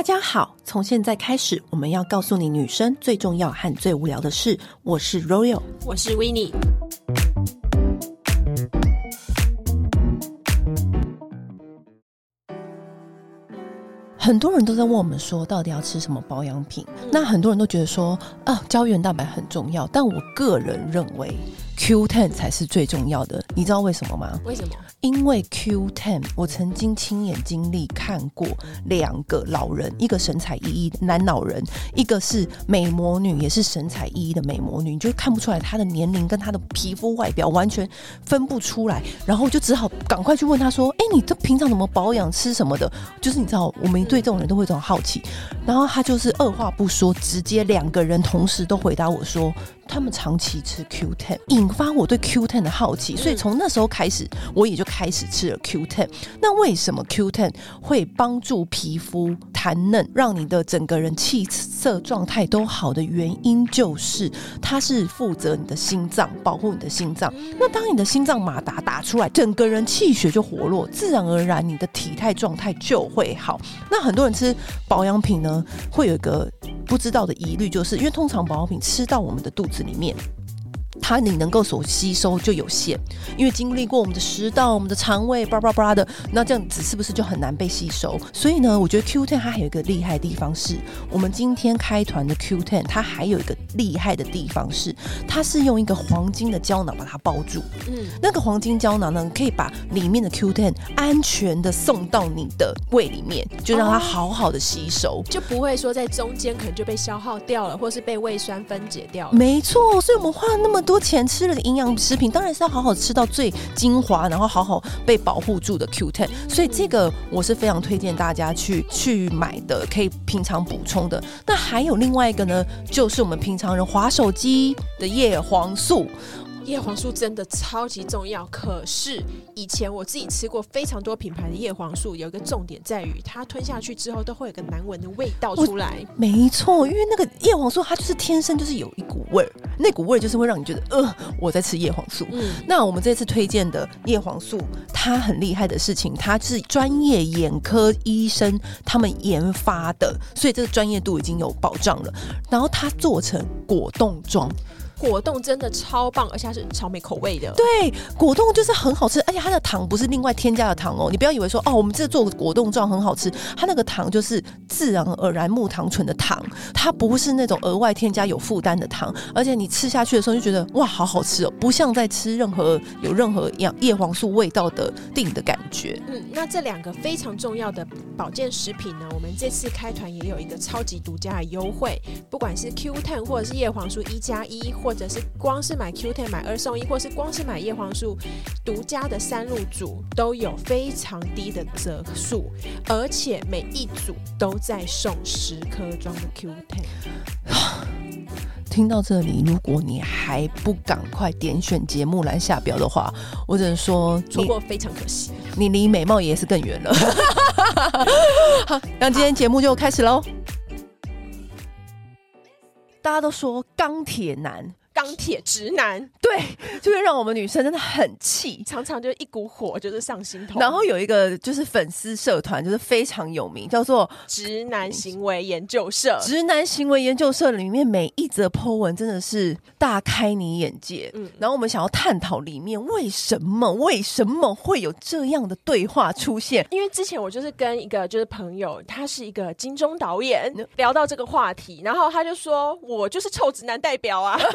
大家好，从现在开始，我们要告诉你女生最重要和最无聊的事。我是 Royal，我是 Winnie。很多人都在问我们说，到底要吃什么保养品？嗯、那很多人都觉得说，啊，胶原蛋白很重要，但我个人认为。Q10 才是最重要的，你知道为什么吗？为什么？因为 Q10，我曾经亲眼经历看过两个老人，一个神采奕奕的男老人，一个是美魔女，也是神采奕奕的美魔女，你就看不出来她的年龄跟她的皮肤外表完全分不出来，然后我就只好赶快去问她说：“哎，你这平常怎么保养，吃什么的？”就是你知道，我们对这种人都会这种好奇，然后她就是二话不说，直接两个人同时都回答我说。他们长期吃 Q10，引发我对 Q10 的好奇，所以从那时候开始，我也就开始吃了 Q10。那为什么 Q10 会帮助皮肤弹嫩，让你的整个人气色状态都好的原因，就是它是负责你的心脏，保护你的心脏。那当你的心脏马达打出来，整个人气血就活络，自然而然你的体态状态就会好。那很多人吃保养品呢，会有一个不知道的疑虑，就是因为通常保养品吃到我们的肚子。里面。它你能够所吸收就有限，因为经历过我们的食道、我们的肠胃，叭叭叭的，那这样子是不是就很难被吸收？所以呢，我觉得 Q10 它还有一个厉害的地方是，我们今天开团的 Q10 它还有一个厉害的地方是，它是用一个黄金的胶囊把它包住。嗯，那个黄金胶囊呢，可以把里面的 Q10 安全的送到你的胃里面，就让它好好的吸收，就不会说在中间可能就被消耗掉了，或是被胃酸分解掉了。没错，所以我们花了那么多多钱吃了个营养食品，当然是要好好吃到最精华，然后好好被保护住的 Q10。所以这个我是非常推荐大家去去买的，可以平常补充的。那还有另外一个呢，就是我们平常人划手机的叶黄素。叶黄素真的超级重要，可是以前我自己吃过非常多品牌的叶黄素，有一个重点在于，它吞下去之后都会有个难闻的味道出来。没错，因为那个叶黄素它就是天生就是有一股味儿，那股味儿就是会让你觉得，呃，我在吃叶黄素。嗯，那我们这次推荐的叶黄素，它很厉害的事情，它是专业眼科医生他们研发的，所以这个专业度已经有保障了。然后它做成果冻装。果冻真的超棒，而且它是草莓口味的。对，果冻就是很好吃，而且它的糖不是另外添加的糖哦。你不要以为说哦，我们这做果冻状很好吃，它那个糖就是自然而然木糖醇的糖，它不是那种额外添加有负担的糖。而且你吃下去的时候就觉得哇，好好吃哦，不像在吃任何有任何样叶黄素味道的定的感觉。嗯，那这两个非常重要的保健食品呢，我们这次开团也有一个超级独家的优惠，不管是 Q ten 或者是叶黄素一加一或或者是光是买 Q10 买二送一，或是光是买叶黄素独家的三入组，都有非常低的折数，而且每一组都在送十颗装的 Q10。听到这里，如果你还不赶快点选节目栏下标的话，我只能说错过非常可惜，你离美貌也是更远了。好，那今天节目就开始喽。大家都说钢铁男。钢铁直男，对，就会让我们女生真的很气，常常就一股火就是上心头。然后有一个就是粉丝社团，就是非常有名，叫做直男行为研究社。直男行为研究社里面每一则 po 文真的是大开你眼界。嗯，然后我们想要探讨里面为什么为什么会有这样的对话出现？因为之前我就是跟一个就是朋友，他是一个金钟导演，聊到这个话题，然后他就说我就是臭直男代表啊。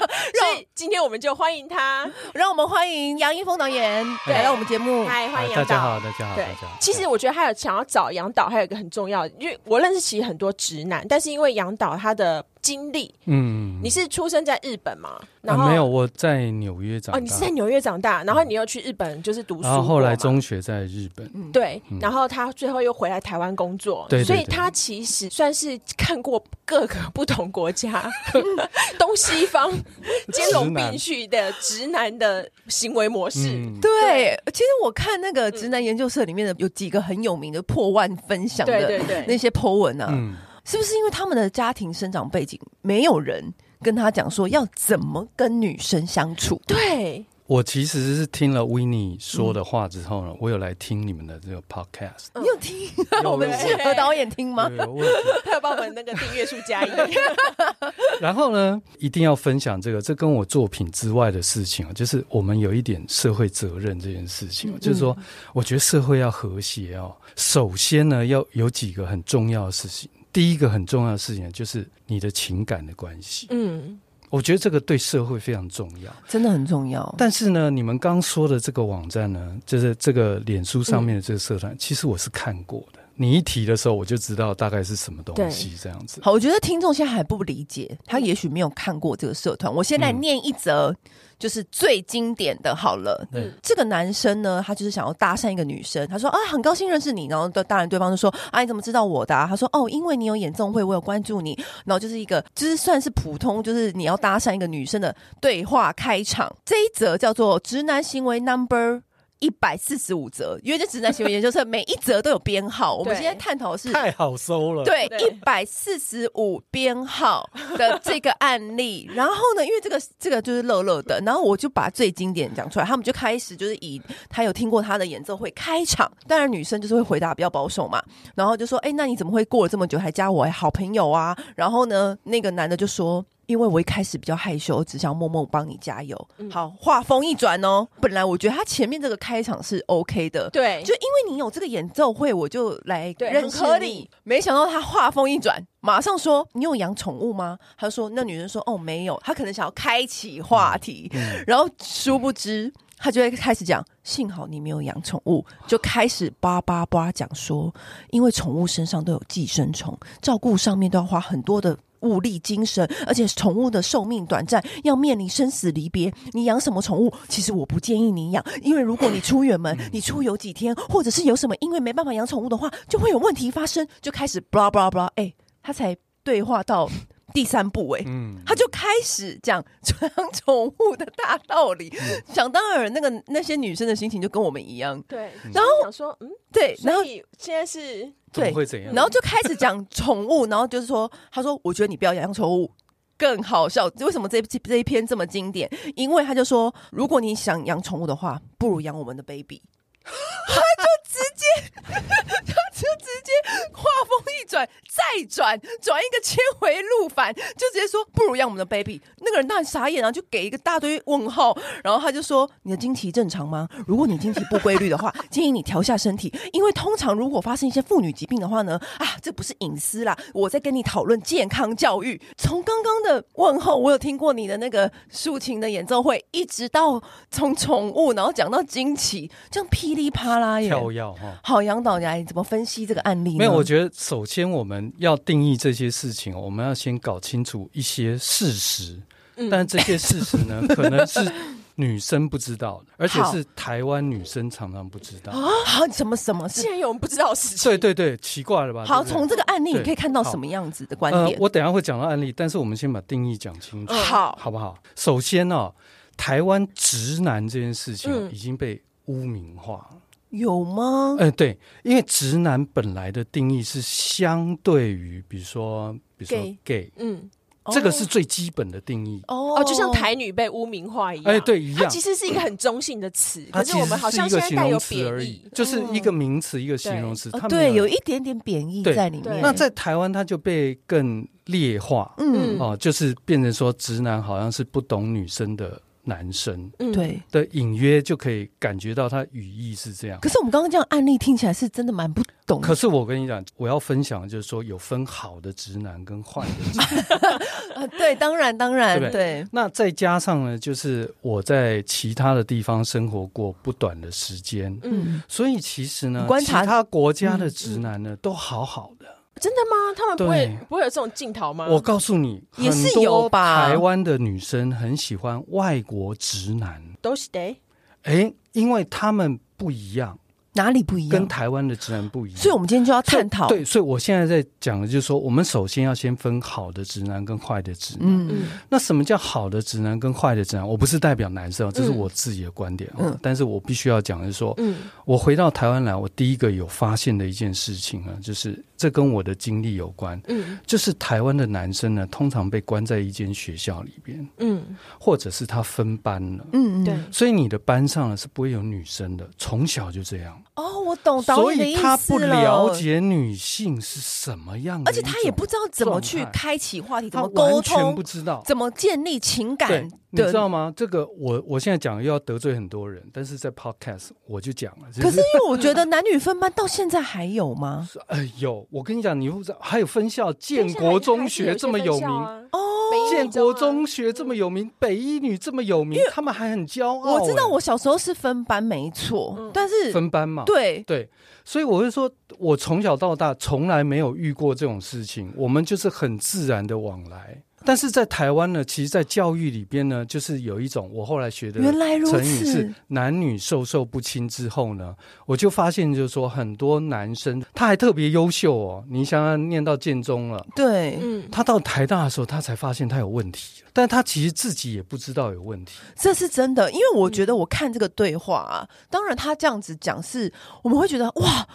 所以今天我们就欢迎他，让我们欢迎杨一峰导演来到我们节目。嗨，欢迎杨导。大家好，大家好，大家好。其实我觉得还有想要找杨导，还有一个很重要的，因为我认识其实很多直男，但是因为杨导他的。经历，嗯，你是出生在日本吗？然后、啊、没有，我在纽约长大。哦，你是在纽约长大，然后你又去日本就是读书，然后后来中学在日本，嗯、对，然后他最后又回来台湾工作，对、嗯，所以他其实算是看过各个不同国家，东西方兼容并蓄的直男的行为模式。嗯、对，其实我看那个直男研究社里面的有几个很有名的破万分享的，对对对，那些 po 文啊。嗯是不是因为他们的家庭生长背景，没有人跟他讲说要怎么跟女生相处？对。我其实是听了 Winnie 说的话之后呢，嗯、我有来听你们的这个 podcast。你有听？我们适合导演听吗？他有帮我们那个订阅数加一。然后呢，一定要分享这个，这跟我作品之外的事情啊，就是我们有一点社会责任这件事情。嗯、就是说，我觉得社会要和谐哦，首先呢，要有几个很重要的事情。第一个很重要的事情就是你的情感的关系。嗯。我觉得这个对社会非常重要，真的很重要。但是呢，你们刚说的这个网站呢，就是这个脸书上面的这个社团，嗯、其实我是看过的。你一提的时候，我就知道大概是什么东西这样子。好，我觉得听众现在还不理解，他也许没有看过这个社团。我现在念一则，就是最经典的。好了，嗯，这个男生呢，他就是想要搭讪一个女生，他说啊，很高兴认识你。然后当然对方就说啊，你怎么知道我的啊？他说哦，因为你有演奏会，我有关注你。然后就是一个，就是算是普通，就是你要搭讪一个女生的对话开场。这一则叫做直男行为 Number。一百四十五折，因为这直男行为研究社每一折都有编号。我们今天探讨的是太好收了，对，一百四十五编号的这个案例。然后呢，因为这个这个就是乐乐的，然后我就把最经典讲出来。他们就开始就是以他有听过他的演奏会开场，当然女生就是会回答比较保守嘛，然后就说：“哎，那你怎么会过了这么久还加我好朋友啊？”然后呢，那个男的就说。因为我一开始比较害羞，我只想默默帮你加油。嗯、好，话锋一转哦，本来我觉得他前面这个开场是 OK 的，对，就因为你有这个演奏会，我就来认识你。没想到他话锋一转，马上说：“你有养宠物吗？”他说：“那女人说，哦，没有。”他可能想要开启话题，然后殊不知他就会开始讲：“幸好你没有养宠物。”就开始叭叭叭讲说：“因为宠物身上都有寄生虫，照顾上面都要花很多的。”物力、精神，而且宠物的寿命短暂，要面临生死离别。你养什么宠物？其实我不建议你养，因为如果你出远门，你出游几天，或者是有什么，因为没办法养宠物的话，就会有问题发生。就开始 blah blah blah，哎，他才对话到第三部，哎，他就开始讲养宠物的大道理。想当然，那个那些女生的心情就跟我们一样，对。然后想说，嗯，对，然后现在是。对，会怎样？然后就开始讲宠物，然后就是说，他说：“我觉得你不要养宠物，更好笑。为什么这这一篇这么经典？因为他就说，如果你想养宠物的话，不如养我们的 baby。”他就直接，他就直接 话锋一转，再转转一个千回路返，就直接说不如养我们的 baby。那个人当然傻眼啊，就给一个大堆问号。然后他就说：“你的经期正常吗？如果你经期不规律的话，建议你调下身体，因为通常如果发生一些妇女疾病的话呢，啊，这不是隐私啦。我在跟你讨论健康教育。从刚刚的问候，我有听过你的那个竖琴的演奏会，一直到从宠物，然后讲到经期，这样噼里啪啦耶。”跳跃哈，好，杨导，你来怎么分析这个案例？没有，我觉得首先我们要定义这些事情，我们要先搞清楚一些事实。嗯、但这些事实呢，可能是女生不知道的，而且是台湾女生常常不知道啊。好，什么什么？竟然有人不知道事情？对对对，奇怪了吧？好，从这个案例你可以看到什么样子的观点？呃、我等一下会讲到案例，但是我们先把定义讲清楚，好，好不好？首先呢、哦，台湾直男这件事情已经被污名化了。嗯有吗？哎、呃，对，因为直男本来的定义是相对于，比如说，比如说 gay，嗯，这个是最基本的定义。哦，就像台女被污名化一样。哎，对，一样。它其实是一个很中性的词，可是我们好像现在带有贬义，就是一个名词，一个形容词。它对，有一点点贬义在里面。那在台湾，它就被更劣化。嗯，哦，就是变成说，直男好像是不懂女生的。男生对的隐约就可以感觉到他语义是这样。可是我们刚刚这样案例听起来是真的蛮不懂。可是我跟你讲，我要分享的就是说，有分好的直男跟坏的直男。对，当然当然对，对。那再加上呢，就是我在其他的地方生活过不短的时间，嗯，所以其实呢，观察其他国家的直男呢，都好好的。真的吗？他们不会不会有这种镜头吗？我告诉你，也是有吧。台湾的女生很喜欢外国直男，都是的。哎，因为他们不一样，哪里不一样？跟台湾的直男不一样。所以，我们今天就要探讨。对，所以我现在在讲的就是说，我们首先要先分好的直男跟坏的直男。嗯，那什么叫好的直男跟坏的直男？我不是代表男生，这是我自己的观点。嗯，但是我必须要讲的是说，嗯，我回到台湾来，我第一个有发现的一件事情啊，就是。这跟我的经历有关。嗯，就是台湾的男生呢，通常被关在一间学校里边，嗯，或者是他分班了，嗯，对，所以你的班上呢是不会有女生的，从小就这样。哦，我懂，所以他不了解女性是什么样的，而且他也不知道怎么去开启话题，怎么沟通，不知道怎么建立情感。你知道吗？这个我我现在讲又要得罪很多人，但是在 Podcast 我就讲了。可是因为我觉得男女分班到现在还有吗？呃，有。我跟你讲，你不知道还有分校，建国中学这么有名哦，建国中学这么有名，北一女这么有名，他们还很骄傲。我知道我小时候是分班没错，但是分班嘛，对。对，所以我会说，我从小到大从来没有遇过这种事情，我们就是很自然的往来。但是在台湾呢，其实，在教育里边呢，就是有一种我后来学的成语是“男女授受不亲”之后呢，我就发现就是说，很多男生他还特别优秀哦。你想想，念到建中了，对，嗯，他到台大的时候，他才发现他有问题，但他其实自己也不知道有问题。这是真的，因为我觉得我看这个对话啊，当然他这样子讲是，我们会觉得哇。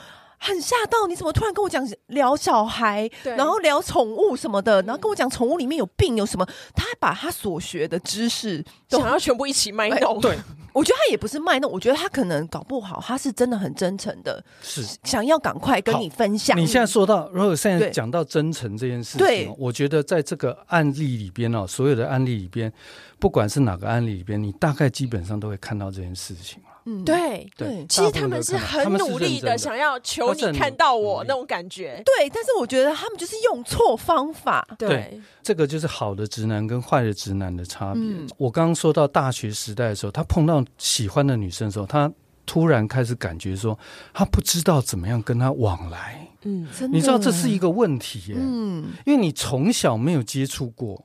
很吓到！你怎么突然跟我讲聊小孩，然后聊宠物什么的，然后跟我讲宠物里面有病有什么？他把他所学的知识想要全部一起卖弄。对，我觉得他也不是卖弄，我觉得他可能搞不好他是真的很真诚的，是想要赶快跟你分享。你现在说到，如果现在讲到真诚这件事情，对我觉得在这个案例里边哦，所有的案例里边，不管是哪个案例里边，你大概基本上都会看到这件事情。嗯，对对，其实他们是很努力的，想要求你看到我那种感觉。对，但是我觉得他们就是用错方法。对，这个就是好的直男跟坏的直男的差别。我刚刚说到大学时代的时候，他碰到喜欢的女生的时候，他突然开始感觉说，他不知道怎么样跟她往来。嗯，你知道这是一个问题耶。嗯，因为你从小没有接触过。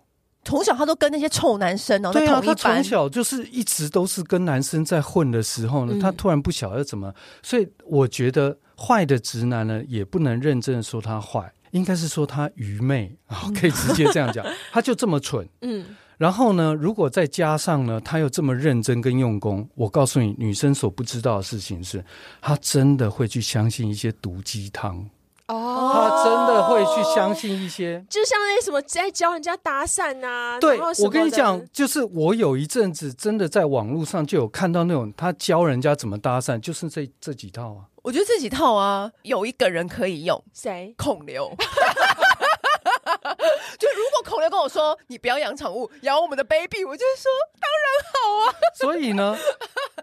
从小他都跟那些臭男生哦，对啊，他从小就是一直都是跟男生在混的时候呢，嗯、他突然不晓得怎么，所以我觉得坏的直男呢，也不能认真的说他坏，应该是说他愚昧啊，可以直接这样讲，他就这么蠢，嗯，然后呢，如果再加上呢，他又这么认真跟用功，我告诉你，女生所不知道的事情是，他真的会去相信一些毒鸡汤。哦，他真的会去相信一些，就像那些什么在教人家搭讪啊。对，我跟你讲，就是我有一阵子真的在网络上就有看到那种他教人家怎么搭讪，就是这这几套啊。我觉得这几套啊，有一个人可以用，谁？孔刘。就如果孔刘跟我说你不要养宠物，养我们的 baby，我就会说当然好啊。所以呢，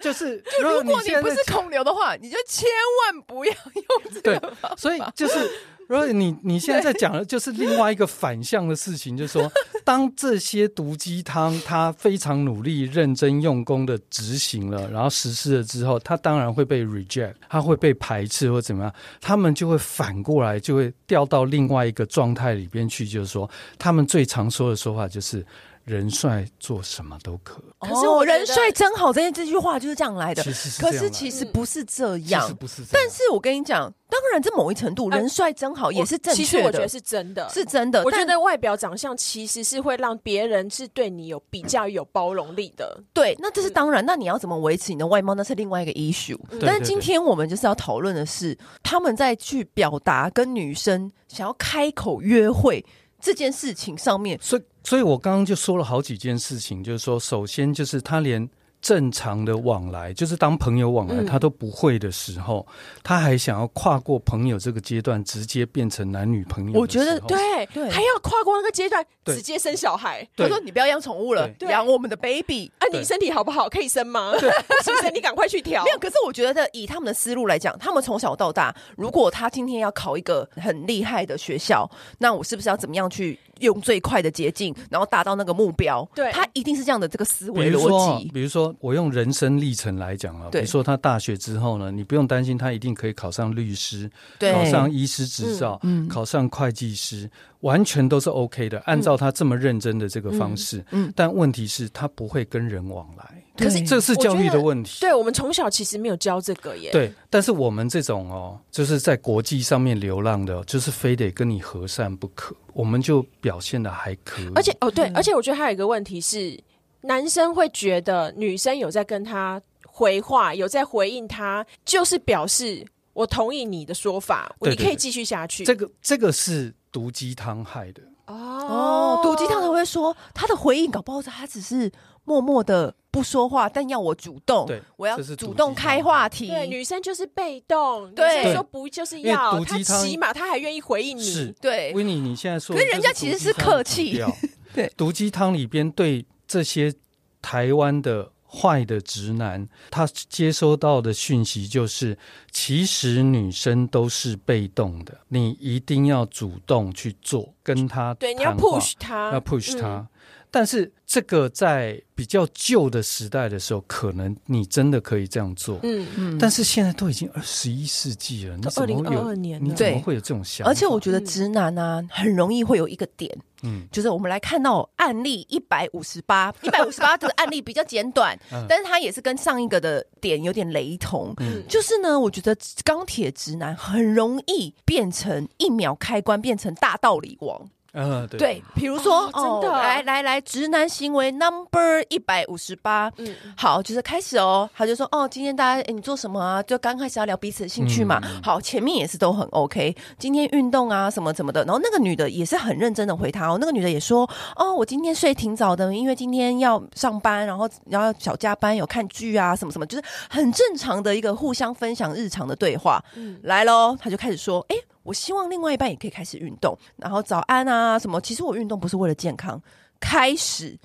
就是 就如果你不是孔刘的话，你就千万不要用这个。对，所以就是。如果你你现在在讲的就是另外一个反向的事情，就是说，当这些毒鸡汤他非常努力、认真用功的执行了，然后实施了之后，他当然会被 reject，他会被排斥或怎么样，他们就会反过来就会掉到另外一个状态里边去，就是说，他们最常说的说法就是。人帅做什么都可，可是我人帅真好，这件这句话就是这样来的。可是其实不是这样，不是。但是我跟你讲，当然在某一程度，人帅真好也是正确的。其实我觉得是真的，是真的。我觉得外表长相其实是会让别人是对你有比较有包容力的。对，那这是当然。那你要怎么维持你的外貌，那是另外一个 issue。但是今天我们就是要讨论的是，他们在去表达跟女生想要开口约会这件事情上面，所以，所以我刚刚就说了好几件事情，就是说，首先就是他连。正常的往来，就是当朋友往来，他都不会的时候，嗯、他还想要跨过朋友这个阶段，直接变成男女朋友。我觉得对，对，还要跨过那个阶段，直接生小孩。他说：“你不要养宠物了，养我们的 baby。啊，你身体好不好？可以生吗？对，其实你赶快去调。没有，可是我觉得以他们的思路来讲，他们从小到大，如果他今天要考一个很厉害的学校，那我是不是要怎么样去？用最快的捷径，然后达到那个目标。对，他一定是这样的这个思维逻辑。比如说，我用人生历程来讲啊，比如说他大学之后呢，你不用担心他一定可以考上律师，考上医师执照，嗯，考上会计师。完全都是 OK 的，按照他这么认真的这个方式，嗯，嗯，但问题是，他不会跟人往来，可是这是教育的问题。对，我们从小其实没有教这个耶。对，但是我们这种哦，就是在国际上面流浪的，就是非得跟你和善不可，我们就表现的还可以。而且哦，对，而且我觉得还有一个问题是，男生会觉得女生有在跟他回话，有在回应他，就是表示。我同意你的说法，对对对你可以继续下去。这个这个是毒鸡汤害的。哦，毒鸡汤才会说他的回应，搞不好他只是默默的不说话，但要我主动，对，我要这是主动开话题。对，女生就是被动，对女生说不就是要因为毒鸡汤他起码他还愿意回应你，是对。维尼，你现在说，可是人家其实是客气。对，毒鸡汤里边对这些台湾的坏的直男，他接收到的讯息就是，其实女生都是被动的，你一定要主动去做，跟他对，你要 push 他，要 push 他。嗯但是这个在比较旧的时代的时候，可能你真的可以这样做。嗯嗯。但是现在都已经二十一世纪了，你怎么会有？你怎么会有这种想法？而且我觉得直男啊，很容易会有一个点，嗯，就是我们来看到案例一百五十八，一百五十八的案例比较简短，但是它也是跟上一个的点有点雷同。嗯，就是呢，我觉得钢铁直男很容易变成一秒开关，变成大道理王。嗯，对，对，比如说，哦，真的，来来来，直男行为 number 一百五十八，嗯，好，就是开始哦，他就说，哦，今天大家，你做什么啊？就刚开始要聊彼此的兴趣嘛，好，前面也是都很 OK，今天运动啊，什么什么的，然后那个女的也是很认真的回他哦，那个女的也说，哦，我今天睡挺早的，因为今天要上班，然后然后小加班，有看剧啊，什么什么，就是很正常的一个互相分享日常的对话，嗯，来喽，他就开始说，哎。我希望另外一半也可以开始运动，然后早安啊什么。其实我运动不是为了健康。开始，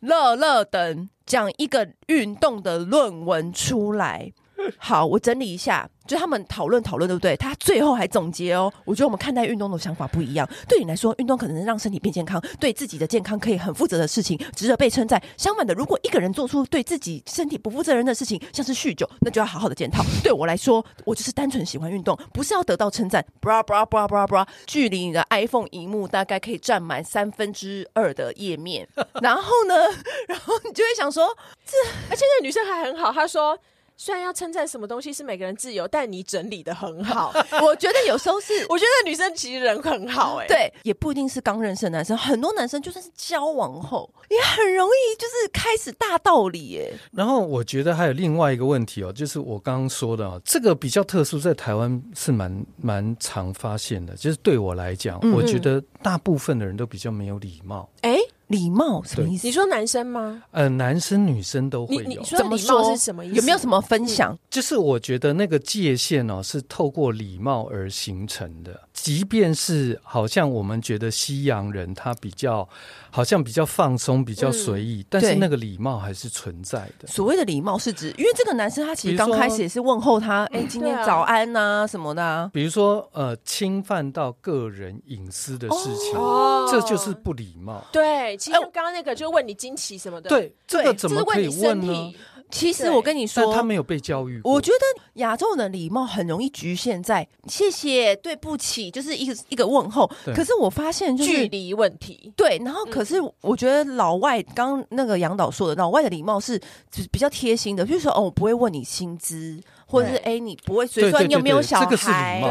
乐乐等讲一个运动的论文出来。好，我整理一下。就他们讨论讨论，对不对？他最后还总结哦。我觉得我们看待运动的想法不一样。对你来说，运动可能让身体变健康，对自己的健康可以很负责的事情，值得被称赞。相反的，如果一个人做出对自己身体不负责任的事情，像是酗酒，那就要好好的检讨。对我来说，我就是单纯喜欢运动，不是要得到称赞。bra bra bra bra bra，距离你的 iPhone 萤幕大概可以占满三分之二的页面。然后呢，然后你就会想说，这而且那女生还很好，她说。虽然要称赞什么东西是每个人自由，但你整理的很好。我觉得有时候是，我觉得女生其实人很好哎、欸。对，也不一定是刚认识的男生，很多男生就算是交往后，也很容易就是开始大道理耶。然后我觉得还有另外一个问题哦，就是我刚刚说的，这个比较特殊，在台湾是蛮蛮常发现的。就是对我来讲，嗯、我觉得大部分的人都比较没有礼貌。哎、欸。礼貌什么意思？你说男生吗？呃，男生女生都会有。你你说礼貌是什么意思？有没有什么分享？嗯，就是我觉得那个界限哦，是透过礼貌而形成的。即便是好像我们觉得西洋人他比较好像比较放松、比较随意，嗯，但是那个礼貌还是存在的。所谓的礼貌是指，因为这个男生他其实刚开始也是问候他，哎，今天早安呐，啊，什么的，啊。比如说呃，侵犯到个人隐私的事情，哦，这就是不礼貌。对，其实刚刚那个就问你经期什么的，对，这个怎么可以问呢？其实我跟你说，他没有被教育。我觉得亚洲人的礼貌很容易局限在谢谢、对不起，就是一个一个问候。可是我发现就是距离问题。对，然后可是我觉得老外刚那个杨导说的，老外的礼貌是比较贴心的，就是说哦，我不会问你薪资，或者是哎，你不会随说你有没有小孩，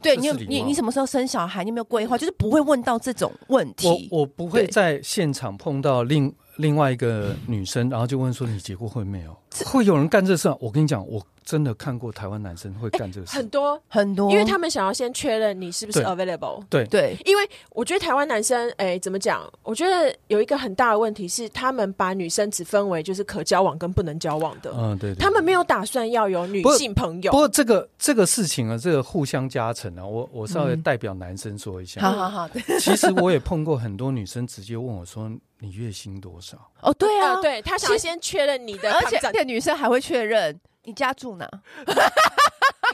对，对你有你你什么时候生小孩，你有没有规划，就是不会问到这种问题。我我不会在现场碰到另。另外一个女生，然后就问说：“你结过婚没有？”会有人干这事？我跟你讲，我真的看过台湾男生会干这事，很多很多，因为他们想要先确认你是不是 available。对对，因为我觉得台湾男生，哎，怎么讲？我觉得有一个很大的问题是，他们把女生只分为就是可交往跟不能交往的。嗯，对，他们没有打算要有女性朋友。不过这个这个事情啊，这个互相加成啊，我我稍微代表男生说一下。好好好，其实我也碰过很多女生直接问我说。你月薪多少？哦，对啊，呃、对他想先确认你的，而且这女生还会确认你家住哪，你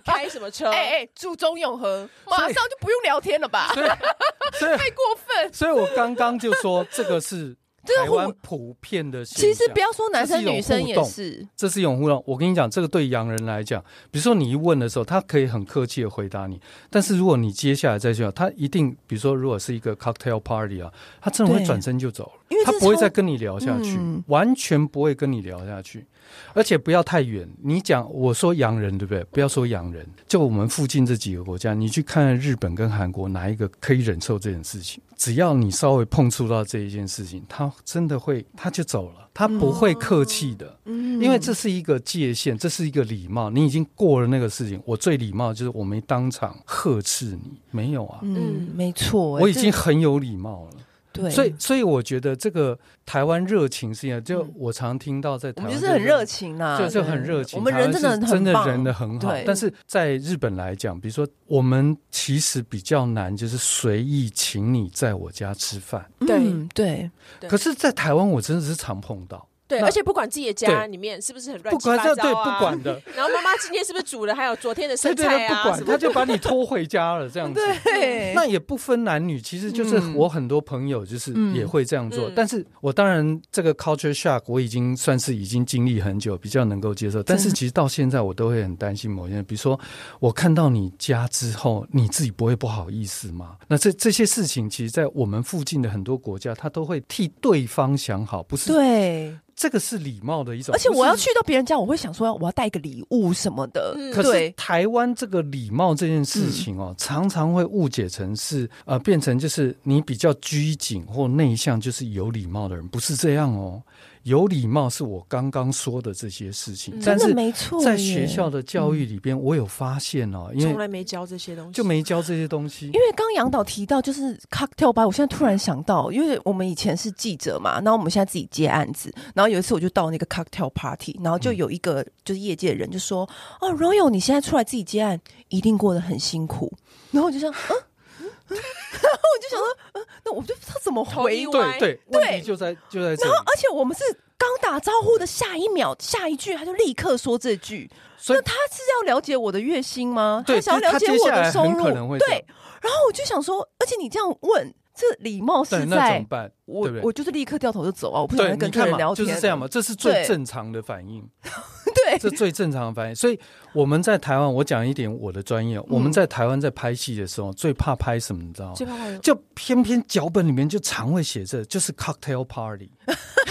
开什么车？哎 哎、欸欸，住中永和，马上就不用聊天了吧？太过分。所以我刚刚就说这个是。台湾普遍的，其实不要说男生女生也是，这是一种互动。我跟你讲，这个对洋人来讲，比如说你一问的时候，他可以很客气的回答你，但是如果你接下来再讲，他一定，比如说如果是一个 cocktail party 啊，他真的会转身就走了，因为他不会再跟你聊下去，完全不会跟你聊下去。而且不要太远。你讲我说洋人对不对？不要说洋人，就我们附近这几个国家，你去看日本跟韩国哪一个可以忍受这件事情？只要你稍微碰触到这一件事情，他真的会他就走了，他不会客气的，嗯，因为这是一个界限，这是一个礼貌。你已经过了那个事情，我最礼貌就是我没当场呵斥你，没有啊，嗯，没错，我已经很有礼貌了。对，所以所以我觉得这个台湾热情是一样，就我常听到在台湾，我们就是很热情呐，就是很热情。我们人真的很真的人的很好，但是在日本来讲，比如说我们其实比较难，就是随意请你在我家吃饭。对。对，可是，在台湾我真的是常碰到。对，而且不管自己的家里面是不是很乱七八糟啊，不管对，不管的。然后妈妈今天是不是煮了，还有昨天的剩菜啊，不管，他就把你拖回家了，这样子。对，那也不分男女，其实就是我很多朋友就是也会这样做。但是我当然这个 culture shock 我已经算是已经经历很久，比较能够接受。但是其实到现在我都会很担心某些，比如说我看到你家之后，你自己不会不好意思吗？那这这些事情，其实，在我们附近的很多国家，他都会替对方想好，不是？对。这个是礼貌的一种，而且我要去到别人家，我会想说我要带个礼物什么的。嗯、可是台湾这个礼貌这件事情哦，嗯、常常会误解成是呃，变成就是你比较拘谨或内向，就是有礼貌的人，不是这样哦。有礼貌是我刚刚说的这些事情，但是在学校的教育里边，我有发现哦，因为从来没教这些东西，就没教这些东西。因为刚杨导提到就是 cocktail party，我现在突然想到，因为我们以前是记者嘛，然后我们现在自己接案子，然后有一次我就到那个 cocktail party，然后就有一个就是业界的人就说：“哦，Royal，你现在出来自己接案，一定过得很辛苦。”然后我就想，嗯。我就想说，呃，那我就不知道怎么回。对对对，就在就在这里。然后，而且我们是刚打招呼的下一秒，下一句他就立刻说这句。所以那他是要了解我的月薪吗？他想要了解我的收入？对。然后我就想说，而且你这样问。这礼貌是在那怎么办？我对对我就是立刻掉头就走啊！我不想跟客人聊天，就是这样嘛，这是最正常的反应。对，这最正常的反应。所以我们在台湾，我讲一点我的专业。嗯、我们在台湾在拍戏的时候，最怕拍什么？你知道吗？最怕就偏偏脚本里面就常会写着，就是 cocktail party。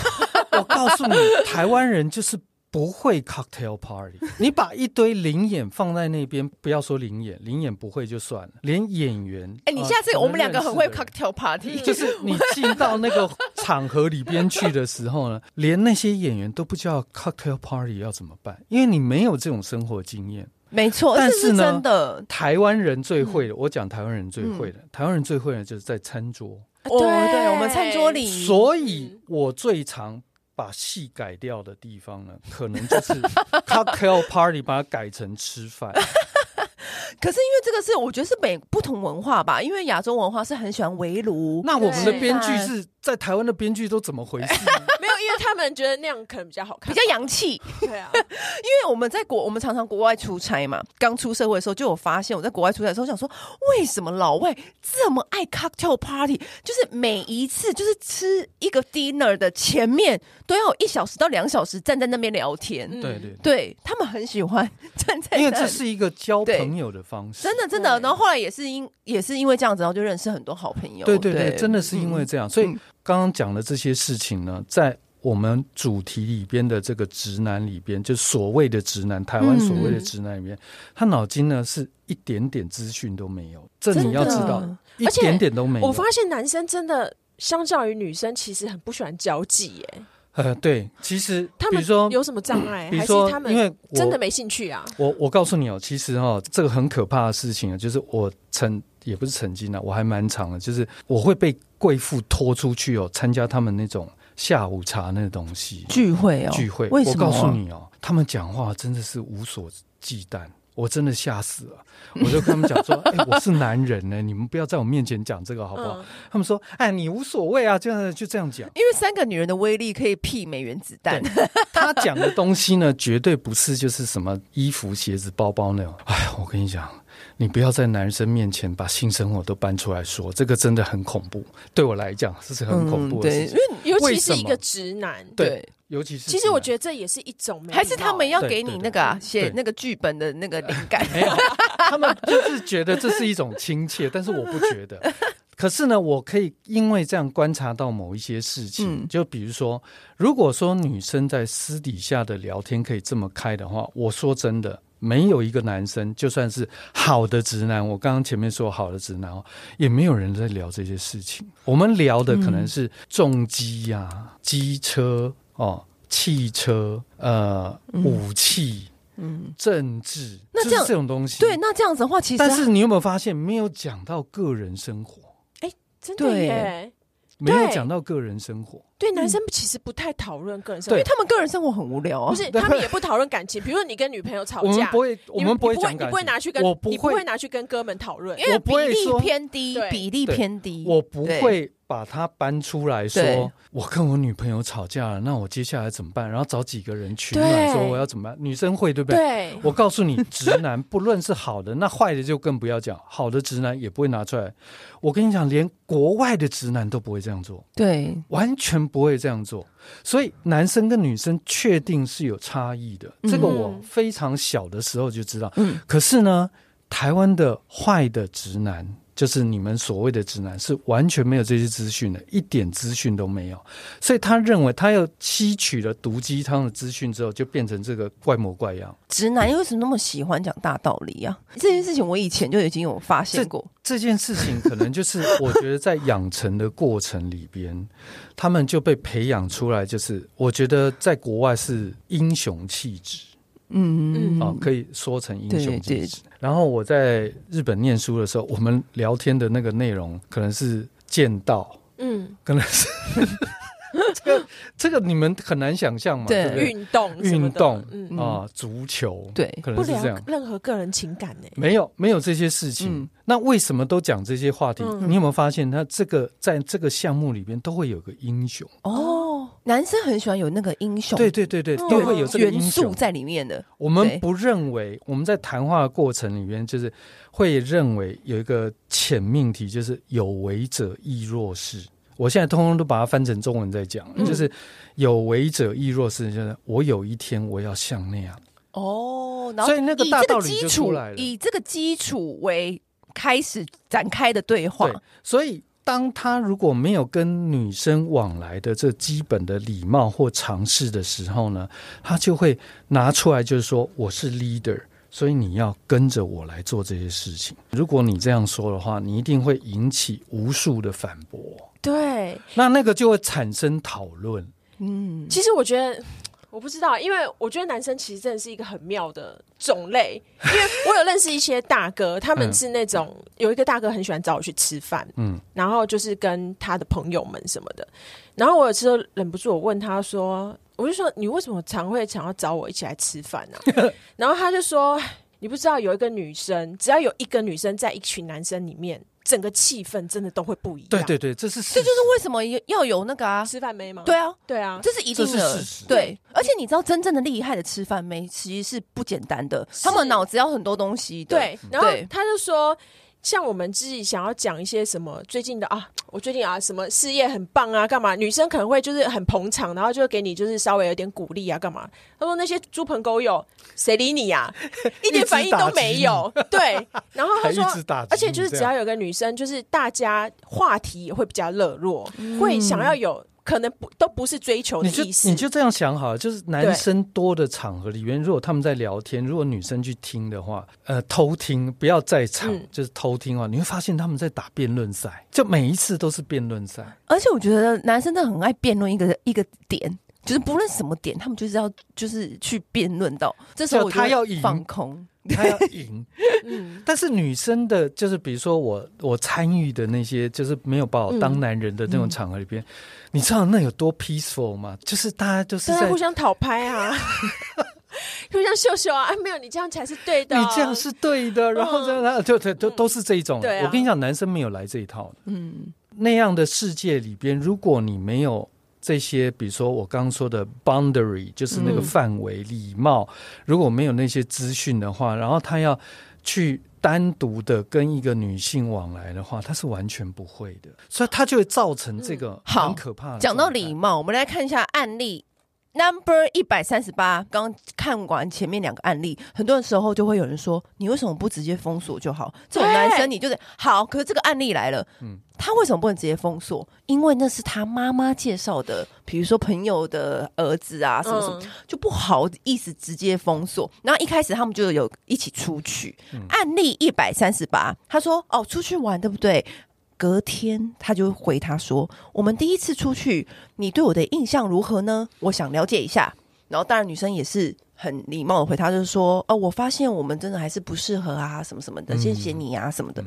我告诉你，台湾人就是。不会 cocktail party，你把一堆灵眼放在那边，不要说灵眼，灵眼不会就算了，连演员，哎、欸，你下次我们两个很会 cocktail party，就是你进到那个场合里边去的时候呢，连那些演员都不知道 cocktail party 要怎么办，因为你没有这种生活经验。没错，但是呢，是真的，台湾人最会的，嗯、我讲台湾人最会的，嗯、台湾人最会的就是在餐桌，对对，我们餐桌里，所以我最常。把戏改掉的地方呢，可能就是 cocktail party，把它改成吃饭。可是因为这个是，我觉得是美不同文化吧。因为亚洲文化是很喜欢围炉。那我们的编剧是在台湾的编剧都怎么回事？他们觉得那样可能比较好看，比较洋气。对啊，因为我们在国，我们常常国外出差嘛。刚出社会的时候就有发现，我在国外出差的时候想说，为什么老外这么爱 cocktail party？就是每一次就是吃一个 dinner 的前面都要有一小时到两小时站在那边聊天。对对对，他们很喜欢站在，因为这是一个交朋友的方式。真的真的，然后后来也是因也是因为这样子，然后就认识很多好朋友。对对对，真的是因为这样。所以刚刚讲的这些事情呢，在我们主题里边的这个直男里边，就所谓的直男，台湾所谓的直男里面，他脑筋呢是一点点资讯都没有。这你要知道，一点点都没有。我发现男生真的相较于女生，其实很不喜欢交际耶。呃，对，其实他们说有什么障碍，还是他们因为真的没兴趣啊？我我告诉你哦，其实哦，这个很可怕的事情啊，就是我曾也不是曾经啊，我还蛮长的，就是我会被贵妇拖出去哦，参加他们那种下午茶那个东西聚会哦，聚会。为什么？我告诉你哦，他们讲话真的是无所忌惮。我真的吓死了，我就跟他们讲说：“ 哎、欸，我是男人呢、欸，你们不要在我面前讲这个好不好？”嗯、他们说：“哎，你无所谓啊，这样就这样讲。”因为三个女人的威力可以媲美原子弹。他讲的东西呢，绝对不是就是什么衣服、鞋子、包包那种。哎，我跟你讲，你不要在男生面前把性生活都搬出来说，这个真的很恐怖。对我来讲，这是很恐怖的事情。嗯、因为尤其是一个直男，对。尤其是，其实我觉得这也是一种，还是他们要给你那个写那个剧本的那个灵感？没有，他们就是觉得这是一种亲切，但是我不觉得。可是呢，我可以因为这样观察到某一些事情，嗯、就比如说，如果说女生在私底下的聊天可以这么开的话，我说真的。没有一个男生，就算是好的直男，我刚刚前面说好的直男哦，也没有人在聊这些事情。我们聊的可能是重机呀、啊、机车哦、汽车、呃、武器、嗯、政治，那这样这种东西。对，那这样子的话，其实但是你有没有发现，没有讲到个人生活？哎，真的耶。没有讲到个人生活，对，男生其实不太讨论个人生活，因为他们个人生活很无聊啊。不是，他们也不讨论感情。比如说你跟女朋友吵架，我们不会，我们不会讲感情，你不会拿去跟，你不会拿去跟哥们讨论，因为比例偏低，比例偏低。我不会。把它搬出来说，我跟我女朋友吵架了，那我接下来怎么办？然后找几个人取暖，说我要怎么办？女生会对不对？对，我告诉你，直男 不论是好的，那坏的就更不要讲。好的直男也不会拿出来。我跟你讲，连国外的直男都不会这样做，对，完全不会这样做。所以男生跟女生确定是有差异的，这个我非常小的时候就知道。嗯，可是呢，台湾的坏的直男。就是你们所谓的直男是完全没有这些资讯的，一点资讯都没有，所以他认为他要吸取了毒鸡汤的资讯之后，就变成这个怪模怪样。直男为什么那么喜欢讲大道理啊？这件事情我以前就已经有发现过。这，这件事情可能就是我觉得在养成的过程里边，他们就被培养出来，就是我觉得在国外是英雄气质。嗯嗯，哦，可以说成英雄气质。然后我在日本念书的时候，我们聊天的那个内容可能是剑道，嗯，可能是。这个这个你们很难想象嘛？对，运动运动啊，足球对，可能是这样。任何个人情感呢？没有没有这些事情。那为什么都讲这些话题？你有没有发现，他这个在这个项目里边都会有个英雄哦？男生很喜欢有那个英雄，对对对对，都会有这个元素在里面的。我们不认为我们在谈话的过程里面，就是会认为有一个潜命题，就是有为者亦若是。我现在通通都把它翻成中文在讲，嗯、就是有为者亦若是，就是我有一天我要像那样哦。所以那个大道理就出来了，以这个基础为开始展开的对话。对，所以当他如果没有跟女生往来的这基本的礼貌或尝试的时候呢，他就会拿出来，就是说我是 leader。所以你要跟着我来做这些事情。如果你这样说的话，你一定会引起无数的反驳。对，那那个就会产生讨论。嗯，其实我觉得，我不知道，因为我觉得男生其实真的是一个很妙的种类。因为我有认识一些大哥，他们是那种、嗯、有一个大哥很喜欢找我去吃饭，嗯，然后就是跟他的朋友们什么的。然后我有时候忍不住，我问他说。我就说，你为什么常会想要找我一起来吃饭呢？然后他就说，你不知道有一个女生，只要有一个女生在一群男生里面，整个气氛真的都会不一样。对对对，这是这就是为什么要有那个啊吃饭妹吗？对啊，对啊，这是一定的。对，而且你知道，真正的厉害的吃饭妹其实是不简单的，他们脑子要很多东西。对，然后他就说。像我们自己想要讲一些什么最近的啊，我最近啊什么事业很棒啊，干嘛？女生可能会就是很捧场，然后就会给你就是稍微有点鼓励啊，干嘛？他说那些猪朋狗友谁理你呀？一点反应都没有。对，然后他说，而且就是只要有个女生，就是大家话题也会比较热络，会想要有。可能不都不是追求的意思，你就你就这样想好了，就是男生多的场合里面，如果他们在聊天，如果女生去听的话，呃，偷听不要在场，嗯、就是偷听哦，你会发现他们在打辩论赛，就每一次都是辩论赛。而且我觉得男生真的很爱辩论一个一个点，就是不论什么点，他们就是要就是去辩论到，这时候他要放空。他要赢，嗯，但是女生的，就是比如说我我参与的那些，就是没有把我当男人的那种场合里边，嗯。嗯、你知道那有多 peaceful 吗？就是大家就是在互相讨拍啊，互相秀秀啊，哎，没有你这样才是对的，你这样是对的，然后这样就就都都是这一种。对、啊，我跟你讲，男生没有来这一套，嗯，那样的世界里边，如果你没有。这些，比如说我刚刚说的 boundary，就是那个范围、礼貌。如果没有那些资讯的话，然后他要去单独的跟一个女性往来的话，他是完全不会的，所以他就会造成这个很可怕的。讲到礼貌，我们来看一下案例。Number 一百三十八，刚看完前面两个案例，很多的时候就会有人说：“你为什么不直接封锁就好？”这种男生你就是好，可是这个案例来了，嗯，他为什么不能直接封锁？因为那是他妈妈介绍的，比如说朋友的儿子啊，什么什么，嗯、就不好意思直接封锁。然后一开始他们就有一起出去，嗯、案例一百三十八，他说：“哦，出去玩对不对？”隔天，他就回他说：“我们第一次出去，你对我的印象如何呢？我想了解一下。”然后，当然女生也是很礼貌的回他，就是说：“哦，我发现我们真的还是不适合啊，什么什么的，谢谢你啊，什么的。”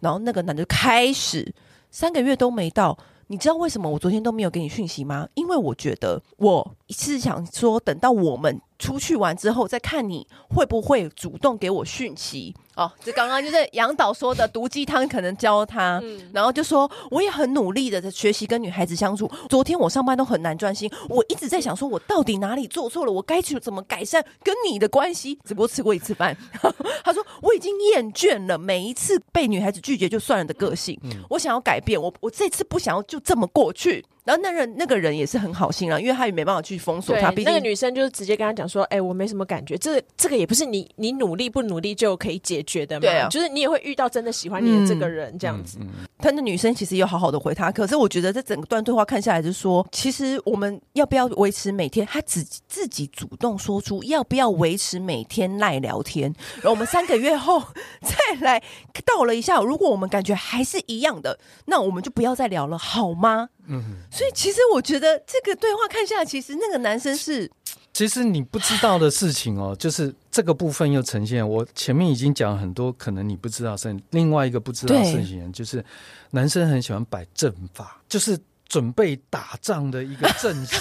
然后那个男的开始三个月都没到，你知道为什么我昨天都没有给你讯息吗？因为我觉得我是想说，等到我们出去玩之后，再看你会不会主动给我讯息。哦，这刚刚就是杨导说的毒鸡汤，可能教他，嗯、然后就说我也很努力的在学习跟女孩子相处。昨天我上班都很难专心，我一直在想说，我到底哪里做错了？我该去怎么改善跟你的关系？只不过吃过一次饭，他说我已经厌倦了每一次被女孩子拒绝就算了的个性，嗯、我想要改变，我我这次不想要就这么过去。然后那人那个人也是很好心啊，因为他也没办法去封锁他。那个女生就是直接跟他讲说：“哎、欸，我没什么感觉，这这个也不是你你努力不努力就可以解决的嘛。对啊，就是你也会遇到真的喜欢你的这个人、嗯、这样子。嗯”他的女生其实也有好好的回他，可是我觉得这整个段对话看下来，就是说，其实我们要不要维持每天？他自自己主动说出要不要维持每天赖聊天，然后我们三个月后再来 到了一下，如果我们感觉还是一样的，那我们就不要再聊了，好吗？嗯，所以其实我觉得这个对话看下来，其实那个男生是，其实你不知道的事情哦，就是这个部分又呈现。我前面已经讲很多，可能你不知道是另外一个不知道的事情，就是男生很喜欢摆阵法，就是准备打仗的一个阵势。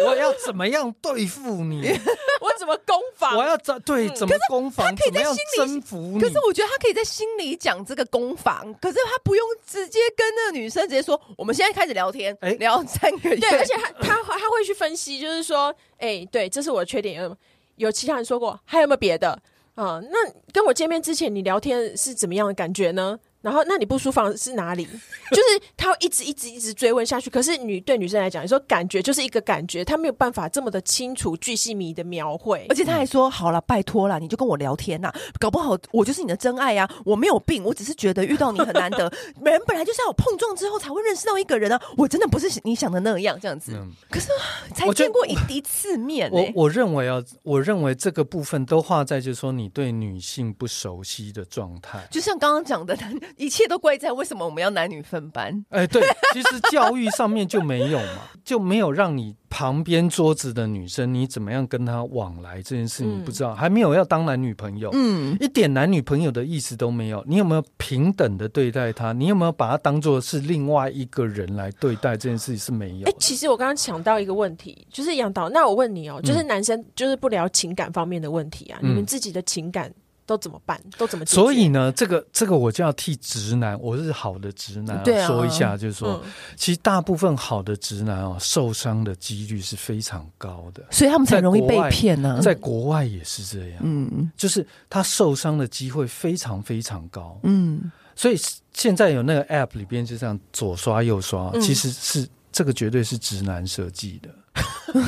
我要怎么样对付你？我怎么攻防？我要怎对怎么攻防？他可以在心里征服你。可是我觉得他可以在心里讲这个攻防，可是他不用直接跟那个女生直接说。我们现在开始聊天，聊三个月。对，而且他 他他会去分析，就是说，哎、欸，对，这是我的缺点。有有其他人说过，还有没有别的？啊、嗯，那跟我见面之前，你聊天是怎么样的感觉呢？然后，那你不舒服是哪里？就是他会一直一直一直追问下去。可是女对女生来讲，你说感觉就是一个感觉，他没有办法这么的清楚、巨细靡的描绘。而且他还说：“好了，拜托了，你就跟我聊天呐，搞不好我就是你的真爱呀！我没有病，我只是觉得遇到你很难得。人本来就是要有碰撞之后才会认识到一个人啊！我真的不是你想的那样，这样子。可是才见过一一次面。我我认为啊，我认为这个部分都画在就是说你对女性不熟悉的状态，就像刚刚讲的。”一切都怪在为什么我们要男女分班？哎，对，其实教育上面就没有嘛，就没有让你旁边桌子的女生，你怎么样跟她往来这件事，你不知道，还没有要当男女朋友，嗯，一点男女朋友的意思都没有。你有没有平等的对待她？你有没有把她当做是另外一个人来对待？这件事情是没有。哎，其实我刚刚想到一个问题，就是杨导，那我问你哦，就是男生就是不聊情感方面的问题啊，你们自己的情感。都怎么办？都怎么？所以呢，这个这个我就要替直男，我是好的直男，说一下，就是说，其实大部分好的直男哦，受伤的几率是非常高的，所以他们才容易被骗呢。在国外也是这样，嗯，就是他受伤的机会非常非常高，嗯，所以现在有那个 app 里边就这样左刷右刷，其实是这个绝对是直男设计的，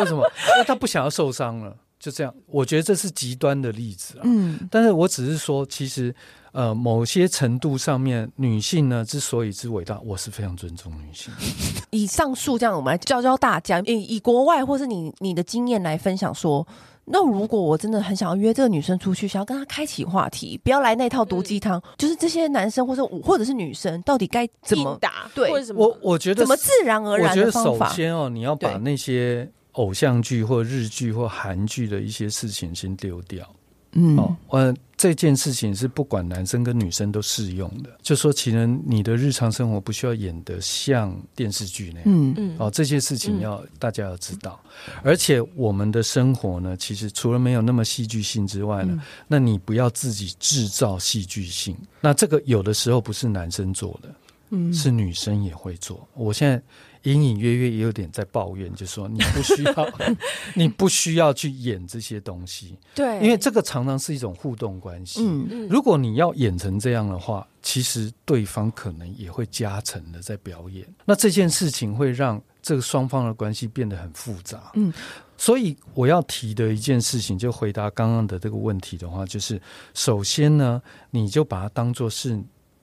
为什么？因为他不想要受伤了。就这样，我觉得这是极端的例子啊。嗯，但是我只是说，其实，呃，某些程度上面，女性呢之所以之伟大，我是非常尊重女性。以上述这样，我们来教教大家，以以国外或是你你的经验来分享说，那如果我真的很想要约这个女生出去，想要跟她开启话题，不要来那套毒鸡汤，嗯、就是这些男生或者或者是女生，到底该怎么答？对，我我觉得怎么自然而然的方法？首先哦，你要把那些。偶像剧或日剧或韩剧的一些事情先丢掉，嗯，哦，呃，这件事情是不管男生跟女生都适用的。就说其实你的日常生活不需要演得像电视剧那样，嗯嗯，哦，这些事情要、嗯、大家要知道。而且我们的生活呢，其实除了没有那么戏剧性之外呢，嗯、那你不要自己制造戏剧性。那这个有的时候不是男生做的，嗯，是女生也会做。我现在。隐隐约约也有点在抱怨，就说你不需要，你不需要去演这些东西。对，因为这个常常是一种互动关系。嗯嗯，如果你要演成这样的话，其实对方可能也会加成的在表演。那这件事情会让这个双方的关系变得很复杂。嗯，所以我要提的一件事情，就回答刚刚的这个问题的话，就是首先呢，你就把它当做是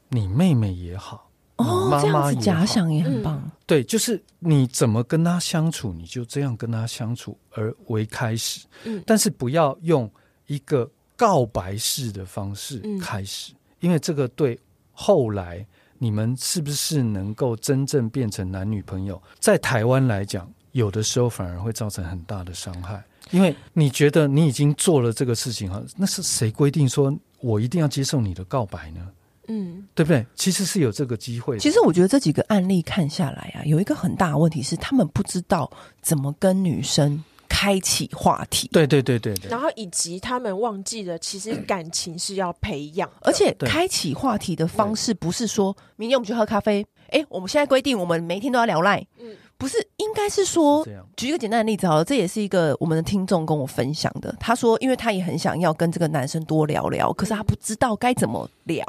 你妹妹也好，哦，妈妈也好，这样子假想也很棒。对，就是你怎么跟他相处，你就这样跟他相处而为开始。嗯，但是不要用一个告白式的方式开始，嗯，因为这个对后来。你们是不是能够真正变成男女朋友？在台湾来讲，有的时候反而会造成很大的伤害，因为你觉得你已经做了这个事情哈，那是谁规定说我一定要接受你的告白呢？嗯，对不对？其实是有这个机会。其实我觉得这几个案例看下来啊，有一个很大的问题是，他们不知道怎么跟女生。开启话题，对对对对对，然后以及他们忘记了，其实感情是要培养，而且开启话题的方式不是说明天我们去喝咖啡，哎，我们现在规定我们每天都要聊赖，嗯。不是，应该是说，举一个简单的例子好了，这也是一个我们的听众跟我分享的。他说，因为他也很想要跟这个男生多聊聊，可是他不知道该怎么聊，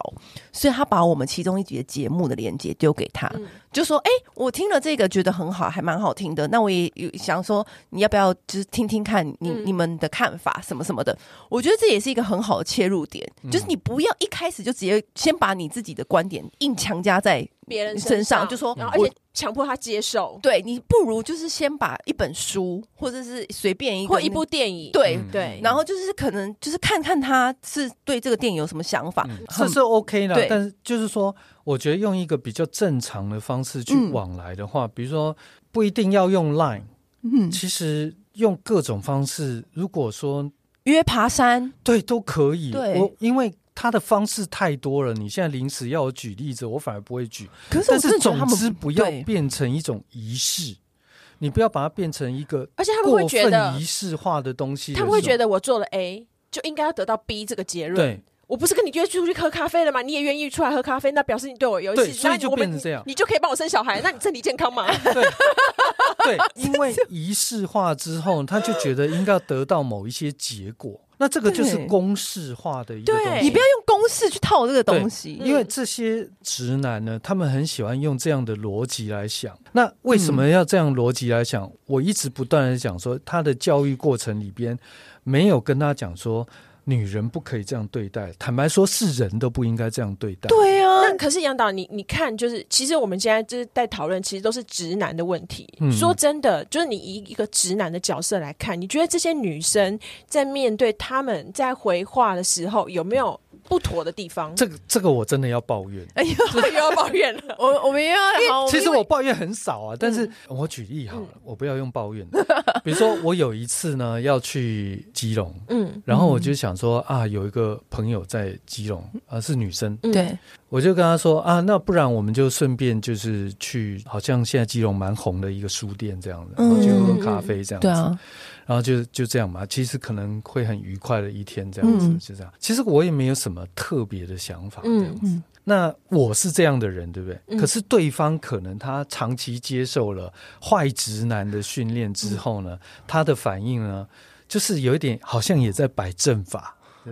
所以他把我们其中一集的节目的链接丢给他，就说：“哎，我听了这个觉得很好，还蛮好听的。那我也有想说，你要不要就是听听看你你们的看法什么什么的？我觉得这也是一个很好的切入点，就是你不要一开始就直接先把你自己的观点硬强加在。”别人身上就说，然后而且强迫他接受。对，你不如就是先把一本书，或者是随便一个或一部电影，对、嗯、对，然后就是可能就是看看他是对这个电影有什么想法，嗯、这是 OK 的。但是就是说，我觉得用一个比较正常的方式去往来的话，嗯、比如说不一定要用 Line，嗯，其实用各种方式，如果说约爬山，对，都可以。对，我因为。他的方式太多了，你现在临时要我举例子，我反而不会举。可是，但是总之不要变成一种仪式，你不要把它变成一个，而且他们会觉得仪式化的东西。他们会觉得我做了 A 就应该要得到 B 这个结论。对，我不是跟你约出去喝咖啡了吗？你也愿意出来喝咖啡，那表示你对我有意思，所以就变成这样，你就可以帮我生小孩，那你身体健康吗？对，对，因为仪式化之后，他就觉得应该要得到某一些结果。那这个就是公式化的一个东西，对，你不要用公式去套这个东西，因为这些直男呢，他们很喜欢用这样的逻辑来想。那为什么要这样逻辑来想？我一直不断的讲说，他的教育过程里边没有跟他讲说。女人不可以这样对待，坦白说，是人都不应该这样对待。对啊，那可是杨导，你你看，就是其实我们现在就是在讨论，其实都是直男的问题。嗯、说真的，就是你以一个直男的角色来看，你觉得这些女生在面对他们在回话的时候，有没有？不妥的地方，这个这个我真的要抱怨。哎呦，又要抱怨了。我我们又要，其实我抱怨很少啊，但是我举例好了，我不要用抱怨。比如说，我有一次呢要去基隆，嗯，然后我就想说啊，有一个朋友在基隆啊，是女生，对，我就跟她说啊，那不然我们就顺便就是去，好像现在基隆蛮红的一个书店这样的，然后去喝咖啡这样子。然后就就这样嘛，其实可能会很愉快的一天，这样子、嗯、就这样。其实我也没有什么特别的想法，这样子。嗯、那我是这样的人，对不对？嗯、可是对方可能他长期接受了坏直男的训练之后呢，嗯、他的反应呢，就是有一点好像也在摆阵法。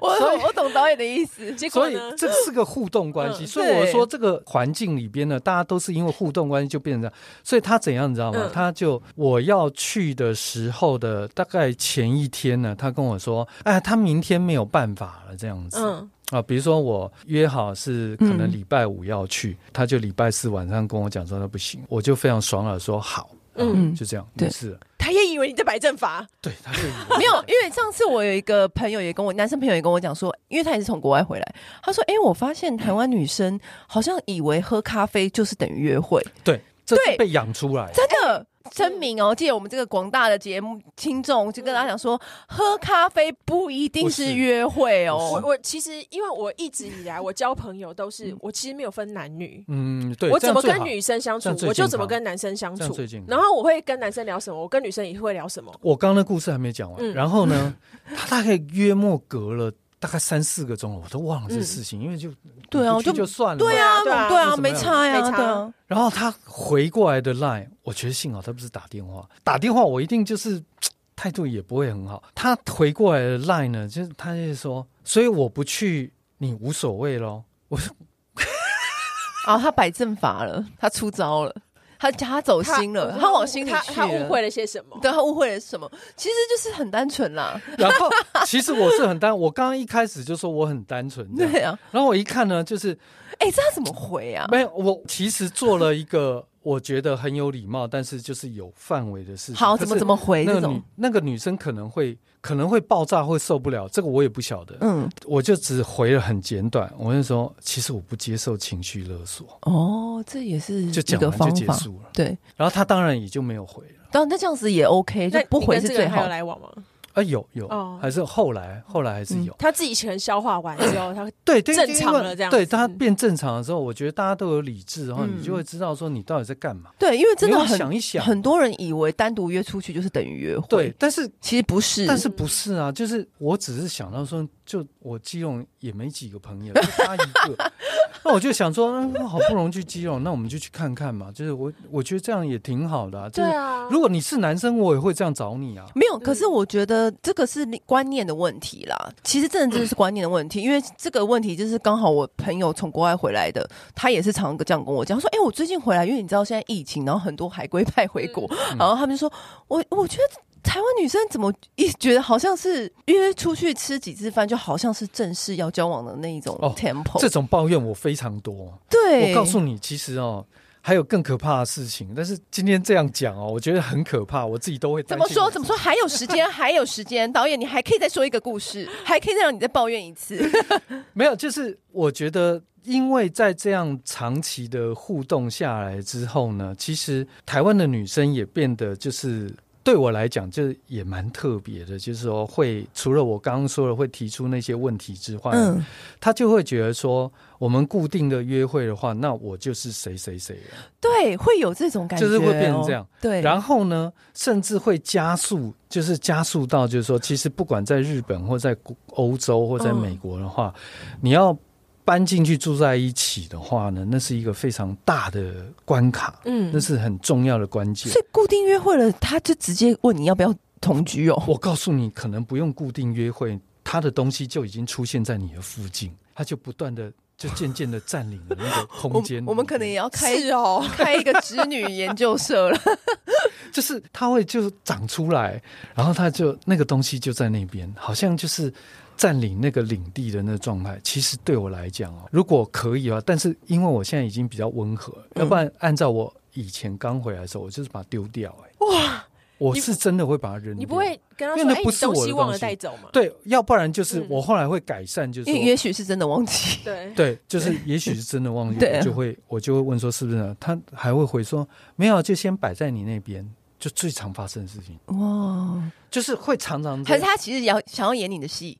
我以我懂导演的意思，所以这是个互动关系。嗯、所以我说这个环境里边呢，大家都是因为互动关系就变成这样。所以他怎样你知道吗？嗯、他就我要去的时候的大概前一天呢，他跟我说：“哎，他明天没有办法了，这样子。嗯”啊，比如说我约好是可能礼拜五要去，嗯、他就礼拜四晚上跟我讲说他不行，我就非常爽耳说好。嗯，就这样，没事。他也以为你在摆阵法，对，他也以为没有，因为上次我有一个朋友也跟我，男生朋友也跟我讲说，因为他也是从国外回来，他说：“哎，我发现台湾女生好像以为喝咖啡就是等于约会。”对，这是被养出来，真的。声明哦，借我们这个广大的节目听众，就跟大家讲说，喝咖啡不一定是约会哦。我我其实因为我一直以来我交朋友都是，我其实没有分男女。嗯，对。我怎么跟女生相处，我就怎么跟男生相处。然后我会跟男生聊什么，我跟女生也会聊什么。我刚刚的故事还没讲完，然后呢，他大概约莫隔了。大概三四个钟了，我都忘了这事情，因为就对啊，就就算了，对啊，对啊，没差呀，对啊。然后他回过来的 line，我觉得幸好他不是打电话，打电话我一定就是 态度也不会很好。他回过来的 line 呢，就是他就说，所以我不去，你无所谓喽。我说，哦，他摆阵法了，他出招了。他他走心了，他往心里去他误会了些什么？对，他误会了什么？其实就是很单纯啦。然后其实我是很单，我刚刚一开始就说我很单纯，对啊。然后我一看呢，就是，哎，这他怎么回啊？没有，我其实做了一个。我觉得很有礼貌，但是就是有范围的事情。好，怎么怎么回那种？那个女生可能会可能会爆炸，会受不了。这个我也不晓得。嗯，我就只回了很简短。我就说，其实我不接受情绪勒索。哦，这也是就讲完就结束了。对，然后他当然也就没有回了。当然，那这样子也 OK，就不回是最好。还有来往吗？啊，有有，还是后来后来还是有。他自己可能消化完之后，他 对正常了这样。对，他变正常的时候，我觉得大家都有理智，然后你就会知道说你到底在干嘛。对，因为真的很想一想，很多人以为单独约出去就是等于约会。对，但是其实不是，但是不是啊？就是我只是想到说，就我基隆也没几个朋友，就他一个，那我就想说，那好不容易去基隆，那我们就去看看嘛。就是我我觉得这样也挺好的。对啊，如果你是男生，我也会这样找你啊。没有，可是我觉得这个是观念的问题啦，其实真的就是观念的问题，因为这个问题就是刚好我朋友从国外回来的，他也是常常这样跟我讲说，哎、欸，我最近回来，因为你知道现在疫情，然后很多海归派回国，嗯、然后他们就说，我我觉得台湾女生怎么一觉得好像是约出去吃几次饭，就好像是正式要交往的那一种 tempo，、哦、这种抱怨我非常多。对，我告诉你，其实哦。还有更可怕的事情，但是今天这样讲哦，我觉得很可怕，我自己都会怎么说？怎么说？还有时间，还有时间，导演，你还可以再说一个故事，还可以再让你再抱怨一次。没有，就是我觉得，因为在这样长期的互动下来之后呢，其实台湾的女生也变得就是。对我来讲，就也蛮特别的，就是说会除了我刚刚说的会提出那些问题之外，嗯，他就会觉得说，我们固定的约会的话，那我就是谁谁谁了。对，会有这种感觉，就是会变成这样。对，然后呢，甚至会加速，就是加速到，就是说，其实不管在日本或在欧洲或在美国的话，嗯，你要。搬进去住在一起的话呢，那是一个非常大的关卡，嗯，那是很重要的关键。所以固定约会了，他就直接问你要不要同居哦。我告诉你，可能不用固定约会，他的东西就已经出现在你的附近，他就不断的就渐渐的占领了那个空间。我们可能也要开哦，开一个织女研究社了。就是他会就长出来，然后他就那个东西就在那边，好像就是。占领那个领地的那个状态，其实对我来讲哦，如果可以啊，但是因为我现在已经比较温和，要不然按照我以前刚回来的时候，我就是把它丢掉。哎，哇，我是真的会把它扔掉。你不会跟他说，因为那不是我的东西，带走吗？对，要不然就是我后来会改善，就是也许是真的忘记。对对，就是也许是真的忘记，我就会我就会问说是不是呢？他还会回说没有，就先摆在你那边。就最常发生的事情。哇，就是会常常，可是他其实要想要演你的戏，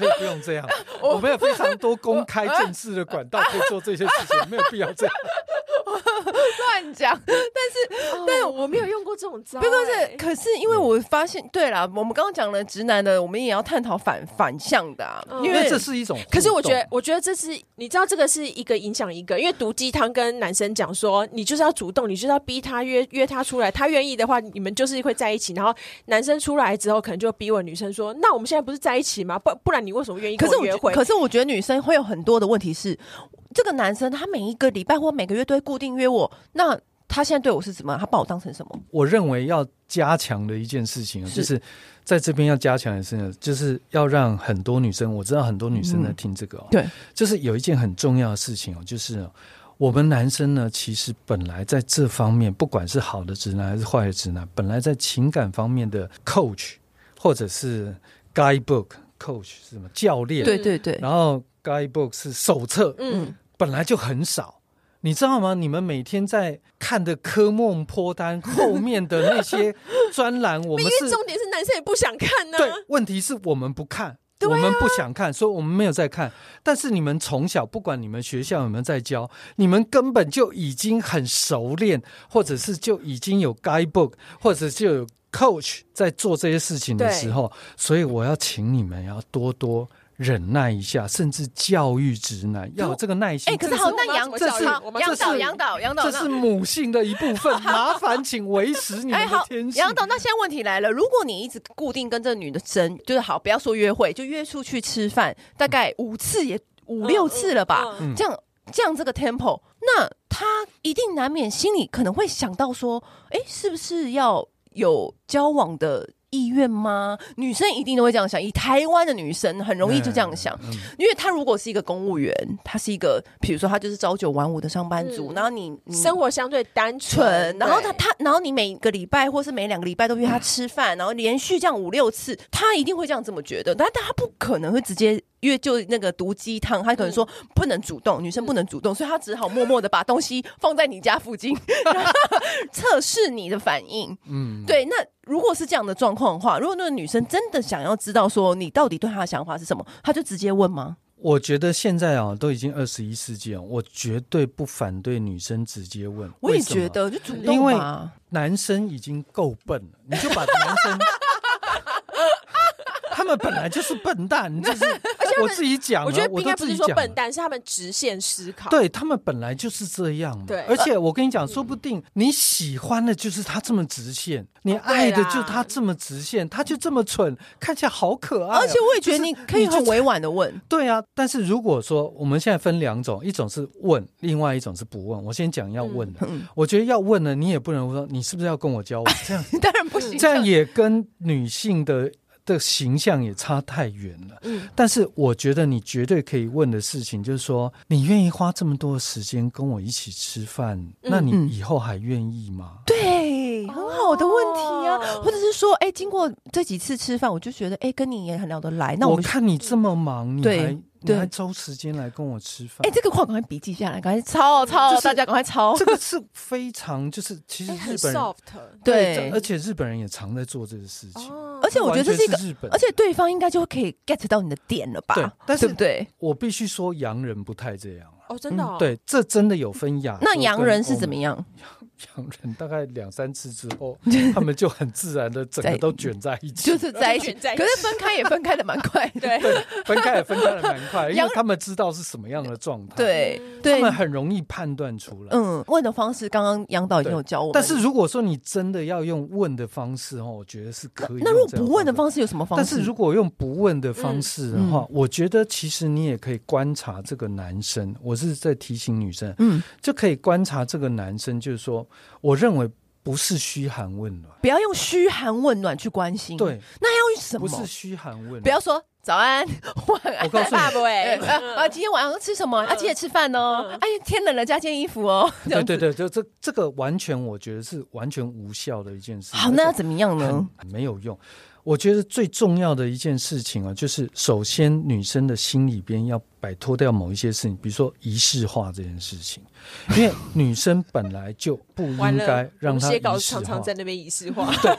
可以不用这样，我们有非常多公开正式的管道可以做这些事情，没有必要这样。乱讲，但是，但我没有用过这种招。不过是，可是因为我发现，对了，我们刚刚讲了直男的，我们也要探讨反反向的，因为这是一种。可是我觉得，我觉得这是你知道，这个是一个影响一个，因为毒鸡汤跟男生讲说，你就是要主动，你就是要逼他约约他出来，他愿意的话，你们就是会在一起。然后男生出来之后，可能就逼问女生说：“那我们现在不是在一起吗？不不然你为什么愿意跟我约会？”可是我觉得女生会有很多的问题是。这个男生他每一个礼拜或每个月都会固定约我，那他现在对我是什么？他把我当成什么？我认为要加强的一件事情，就是在这边要加强的是，就是要让很多女生，我知道很多女生在听这个，对，就是有一件很重要的事情哦，就是我们男生呢，其实本来在这方面，不管是好的直男还是坏的直男，本来在情感方面的 coach 或者是 guidebook coach 是什么教练？对对对，然后。Guidebook 是手册，嗯，本来就很少，你知道吗？你们每天在看的科目破单后面的那些专栏，我们是重点是男生也不想看呢。对，问题是我们不看，我们不想看，所以我们没有在看。但是你们从小，不管你们学校有没有在教，你们根本就已经很熟练，或者是就已经有 Guidebook，或者就有 Coach 在做这些事情的时候，所以我要请你们要多多。忍耐一下，甚至教育直男要有这个耐心。哎，可是好，那杨这是杨导，杨导，杨导，这是母性的一部分。麻烦请维持你们的天性。杨导，那现在问题来了，如果你一直固定跟这个女的争，就是好，不要说约会，就约出去吃饭，大概五次也五六次了吧？这样这样这个 tempo，那他一定难免心里可能会想到说，哎，是不是要有交往的？意愿吗？女生一定都会这样想。以台湾的女生很容易就这样想，嗯嗯、因为她如果是一个公务员，她是一个，比如说她就是朝九晚五的上班族，嗯、然后你，你生活相对单纯，然后她她，然后你每个礼拜或是每两个礼拜都约她吃饭，嗯、然后连续这样五六次，她一定会这样这么觉得，但她不可能会直接。因为就那个毒鸡汤，他可能说不能主动，嗯、女生不能主动，所以他只好默默的把东西放在你家附近，测试你的反应。嗯，对。那如果是这样的状况的话，如果那个女生真的想要知道说你到底对她的想法是什么，她就直接问吗？我觉得现在啊，都已经二十一世纪了，我绝对不反对女生直接问。我也觉得，就主动，因为男生已经够笨了，你就把男生。他们本来就是笨蛋，这是我自己讲，我觉得应该不是说笨蛋，是他们直线思考。对，他们本来就是这样。对，而且我跟你讲，说不定你喜欢的就是他这么直线，你爱的就他这么直线，他就这么蠢，看起来好可爱。而且我也觉得你可以很委婉的问。对啊，但是如果说我们现在分两种，一种是问，另外一种是不问。我先讲要问的，我觉得要问呢，你也不能说你是不是要跟我交往，这样 当然不行，这样也跟女性的。的形象也差太远了。嗯，但是我觉得你绝对可以问的事情就是说，你愿意花这么多时间跟我一起吃饭，嗯、那你以后还愿意吗？对，很好的问题啊。哦、或者是说，哎、欸，经过这几次吃饭，我就觉得，哎、欸，跟你也很聊得来。那我，我看你这么忙，你还对你还抽时间来跟我吃饭？哎、欸，这个话赶快笔记下来，赶快抄抄，就是、大家赶快抄。这个是非常，就是其实日本人、欸、对，而且日本人也常在做这个事情。哦而且我觉得这是一个，日本而且对方应该就可以 get 到你的点了吧？对，但是对不对？我必须说，洋人不太这样哦，真的、哦嗯。对，这真的有分亚。那洋人是怎么样？洋人大概两三次之后，他们就很自然的整个都卷在一起，就是在一起。可是分开也分开的蛮快，对，分开也分开的蛮快，因为他们知道是什么样的状态，对，他们很容易判断出来。嗯，问的方式刚刚杨导已经有教我，但是如果说你真的要用问的方式哦，我觉得是可以。那如果不问的方式有什么方式？但是如果用不问的方式的话，我觉得其实你也可以观察这个男生。我是在提醒女生，嗯，就可以观察这个男生，就是说，我认为。不是嘘寒问暖，不要用嘘寒问暖去关心。对，那要用什么？不是嘘寒问暖，不要说早安、晚安。我告诉你，哎，啊，今天晚上吃什么？啊，记得吃饭哦。哎，天冷了，加件衣服哦。对对对，就这这个完全，我觉得是完全无效的一件事。好，那要怎么样呢？没有用。我觉得最重要的一件事情啊，就是首先女生的心里边要摆脱掉某一些事情，比如说仪式化这件事情，因为女生本来就不应该让她 仪式化。常常在那边仪式化，对，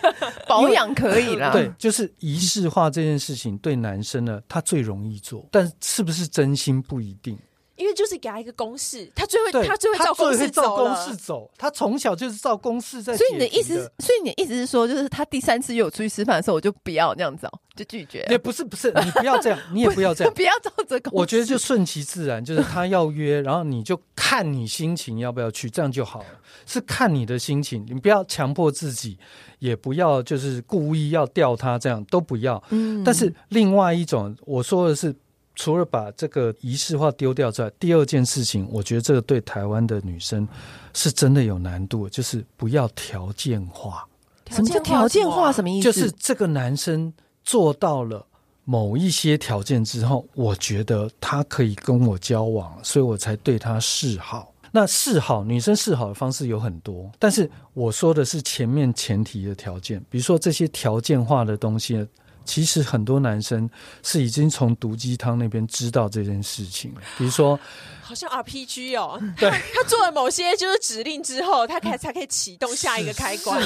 保养可以啦。对，就是仪式化这件事情对男生呢，他最容易做，但是不是真心不一定。因为就是给他一个公式，他最会他最会照公式走公式走，他从小就是照公式在。所以你的意思，所以你的意思是说，就是他第三次约我出去吃饭的时候，我就不要那样子哦，就拒绝。也不是不是，你不要这样，你也不要这样，不要照这个。我觉得就顺其自然，就是他要约，然后你就看你心情要不要去，这样就好了。是看你的心情，你不要强迫自己，也不要就是故意要吊他，这样都不要。嗯。但是另外一种，我说的是。除了把这个仪式化丢掉之外，第二件事情，我觉得这个对台湾的女生是真的有难度，就是不要条件化。什么叫条件化？什么意思？就是这个男生做到了某一些条件之后，我觉得他可以跟我交往，所以我才对他示好。那示好，女生示好的方式有很多，但是我说的是前面前提的条件，比如说这些条件化的东西。其实很多男生是已经从毒鸡汤那边知道这件事情了，比如说，好像 RPG 哦，对 他，做了某些就是指令之后，他才才可以启动下一个开关。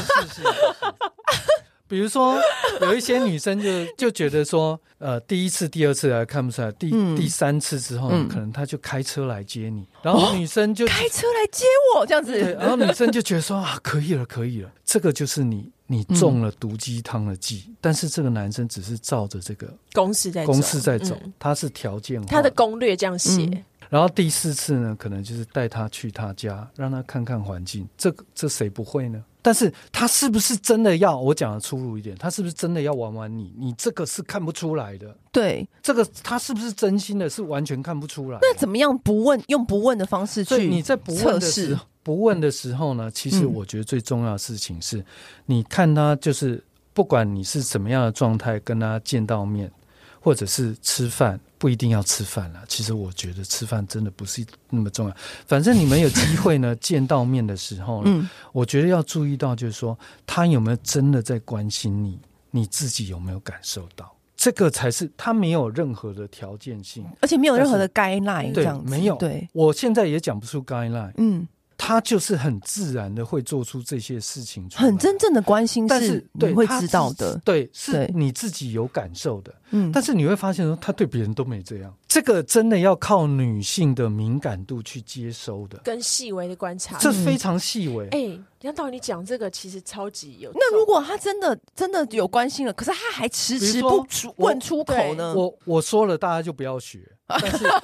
比如说，有一些女生就 就觉得说，呃，第一次、第二次还看不出来，第、嗯、第三次之后，可能他就开车来接你，然后女生就、哦、开车来接我这样子，对，然后女生就觉得说啊，可以了，可以了，这个就是你你中了毒鸡汤的计，嗯、但是这个男生只是照着这个公式在公式在走，他是条件化，他的攻略这样写、嗯，然后第四次呢，可能就是带他去他家，让他看看环境，这这谁不会呢？但是他是不是真的要我讲的粗鲁一点？他是不是真的要玩玩你？你这个是看不出来的。对，这个他是不是真心的？是完全看不出来。那怎么样不问？用不问的方式去？你在不问的时候，不问的时候呢？其实我觉得最重要的事情是，你看他就是不管你是什么样的状态，跟他见到面，或者是吃饭。不一定要吃饭了，其实我觉得吃饭真的不是那么重要。反正你们有机会呢，见到面的时候呢，嗯，我觉得要注意到，就是说他有没有真的在关心你，你自己有没有感受到，这个才是他没有任何的条件性，而且没有任何的 guideline，这样子，对，没有。对，我现在也讲不出 guideline，嗯。他就是很自然的会做出这些事情，很真正的关心，但是你会知道的，对，是你自己有感受的，嗯，但是你会发现说他对别人都没这样，这个真的要靠女性的敏感度去接收的，跟细微的观察，这非常细微。哎、嗯，杨导，你讲这个其实超级有。那如果他真的真的有关心了，可是他还迟迟不出问出口呢？我我说了，大家就不要学。但是。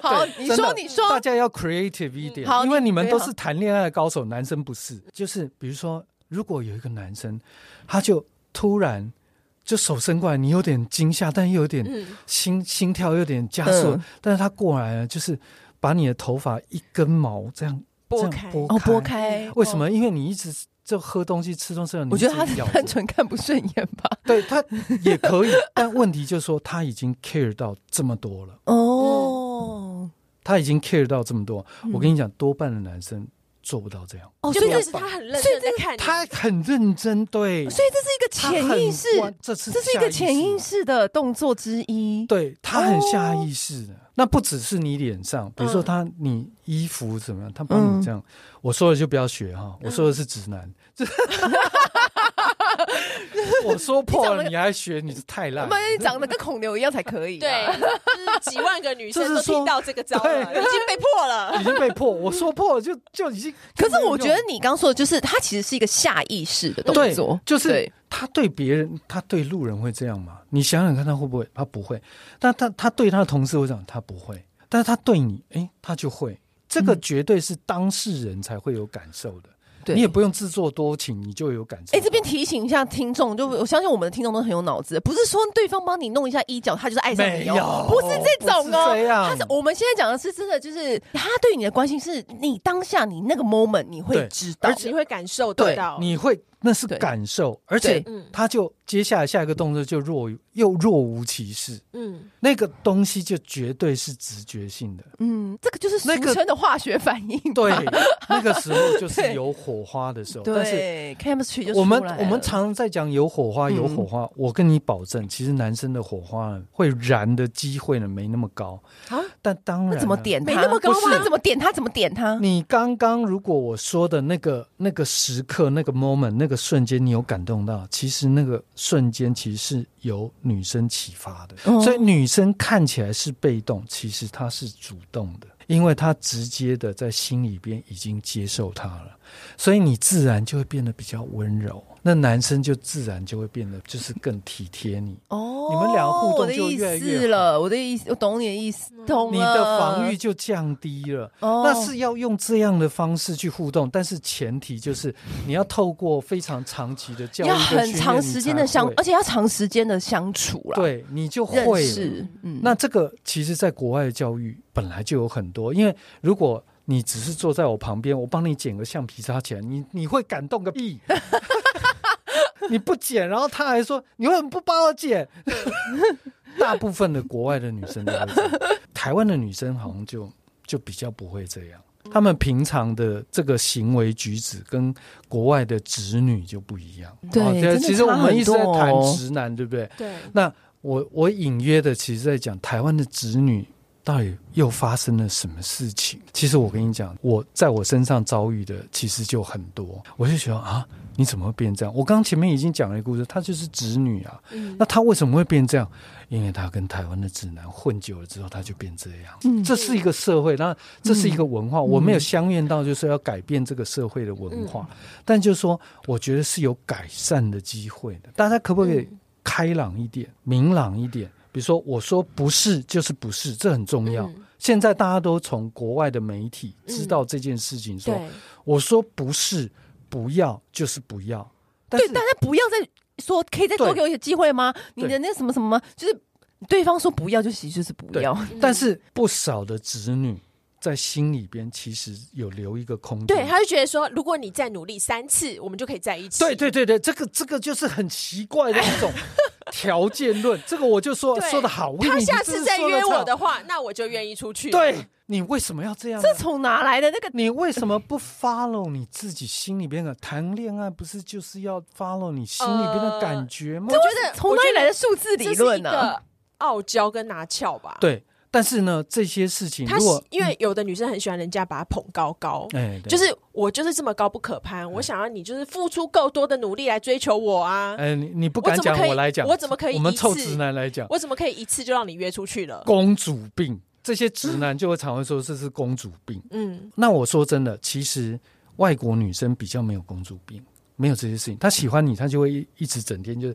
好，你说你说，大家要 creative 一点，因为你们都是谈恋爱的高手，男生不是。就是比如说，如果有一个男生，他就突然就手伸过来，你有点惊吓，但又有点心心跳有点加速，但是他过来了，就是把你的头发一根毛这样拨开，哦，拨开。为什么？因为你一直就喝东西、吃东西，我觉得他单纯看不顺眼吧。对，他也可以，但问题就是说他已经 care 到这么多了。哦。哦，他已经 care 到这么多，嗯、我跟你讲，多半的男生做不到这样。哦，所以这是他很认真在看，他很认真，对，所以这是一个潜意识，这是这是一个潜意识的动作之一。对，他很下意识的，哦、那不只是你脸上，比如说他你衣服怎么样，他帮你这样。嗯、我说的就不要学哈，我说的是直男。嗯 我说破了，你还学，你是太烂。妈，你长得跟孔刘一样才可以。对，就是几万个女生都听到这个招了，已经被破了，已经被破。我说破了，就就已经。可是我觉得你刚说的就是，他其实是一个下意识的动作，就是他对别人，他对路人会这样吗？你想想看，他会不会？他不会。但他他对他的同事会这样，他不会。但是他对你，哎，他就会。这个绝对是当事人才会有感受的。对你也不用自作多情，你就有感受。哎，这边提醒一下听众，就我相信我们的听众都很有脑子，不是说对方帮你弄一下衣角，他就是爱上你，有不是这种哦。他是我们现在讲的是真的，就是他对你的关心，是你当下你那个 moment 你会知道，而且你会感受得到，你会。那是感受，而且他就接下来下一个动作就若又若无其事，嗯，那个东西就绝对是直觉性的，嗯，这个就是俗称的化学反应，对，那个时候就是有火花的时候，但是 chemistry 就我们我们常常在讲有火花有火花，我跟你保证，其实男生的火花会燃的机会呢没那么高。啊，但当然怎么点他没那么高吗？怎么点他怎么点他？你刚刚如果我说的那个那个时刻那个 moment 那个。那个瞬间，你有感动到？其实那个瞬间，其实是由女生启发的，哦、所以女生看起来是被动，其实她是主动的，因为她直接的在心里边已经接受她了，所以你自然就会变得比较温柔。那男生就自然就会变得就是更体贴你哦，你们俩互动就越来越了。我的意思，我懂你的意思，懂了。你的防御就降低了。哦，那是要用这样的方式去互动，但是前提就是你要透过非常长期的教育，要很长时间的相，而且要长时间的相处了。对，你就会是嗯。那这个其实，在国外的教育本来就有很多，因为如果你只是坐在我旁边，我帮你捡个橡皮擦起来，你你会感动个屁。你不捡，然后他还说你为什么不帮我捡？大部分的国外的女生都会这样，台湾的女生好像就就比较不会这样。他们平常的这个行为举止跟国外的直女就不一样。对，哦、其实我们一直在谈直男，对不对？对。那我我隐约的其实在讲台湾的直女到底又发生了什么事情？其实我跟你讲，我在我身上遭遇的其实就很多，我就觉得啊。你怎么会变这样？我刚刚前面已经讲了一个故事，她就是直女啊。嗯、那她为什么会变这样？因为她跟台湾的直男混久了之后，她就变这样。嗯、这是一个社会，那这是一个文化。嗯、我没有相愿到就是要改变这个社会的文化，嗯、但就是说，我觉得是有改善的机会的。大家可不可以开朗一点、明朗一点？比如说，我说不是就是不是，这很重要。嗯、现在大家都从国外的媒体知道这件事情，说、嗯、我说不是。不要就是不要。对，大家不要再说，可以再多给我一些机会吗？你的那什么什么，就是对方说不要，就其实就是不要。但是不少的子女在心里边其实有留一个空间，对，他就觉得说，如果你再努力三次，我们就可以在一起。对对对对，这个这个就是很奇怪的一种条件论。这个我就说说的好，他下次再约我的话，那我就愿意出去。对。你为什么要这样？这从哪来的那个？你为什么不 follow 你自己心里边的？谈恋爱不是就是要 follow 你心里边的感觉吗？我觉得从哪里来的数字理论呢？傲娇跟拿翘吧。对，但是呢，这些事情，他因为有的女生很喜欢人家把她捧高高，哎，就是我就是这么高不可攀，我想要你就是付出够多的努力来追求我啊。哎，你你不敢讲，我来讲，我怎么可以？我们臭直男来讲，我怎么可以一次就让你约出去了？公主病。这些直男就会常会说这是公主病。嗯，那我说真的，其实外国女生比较没有公主病，没有这些事情。他喜欢你，他就会一直整天就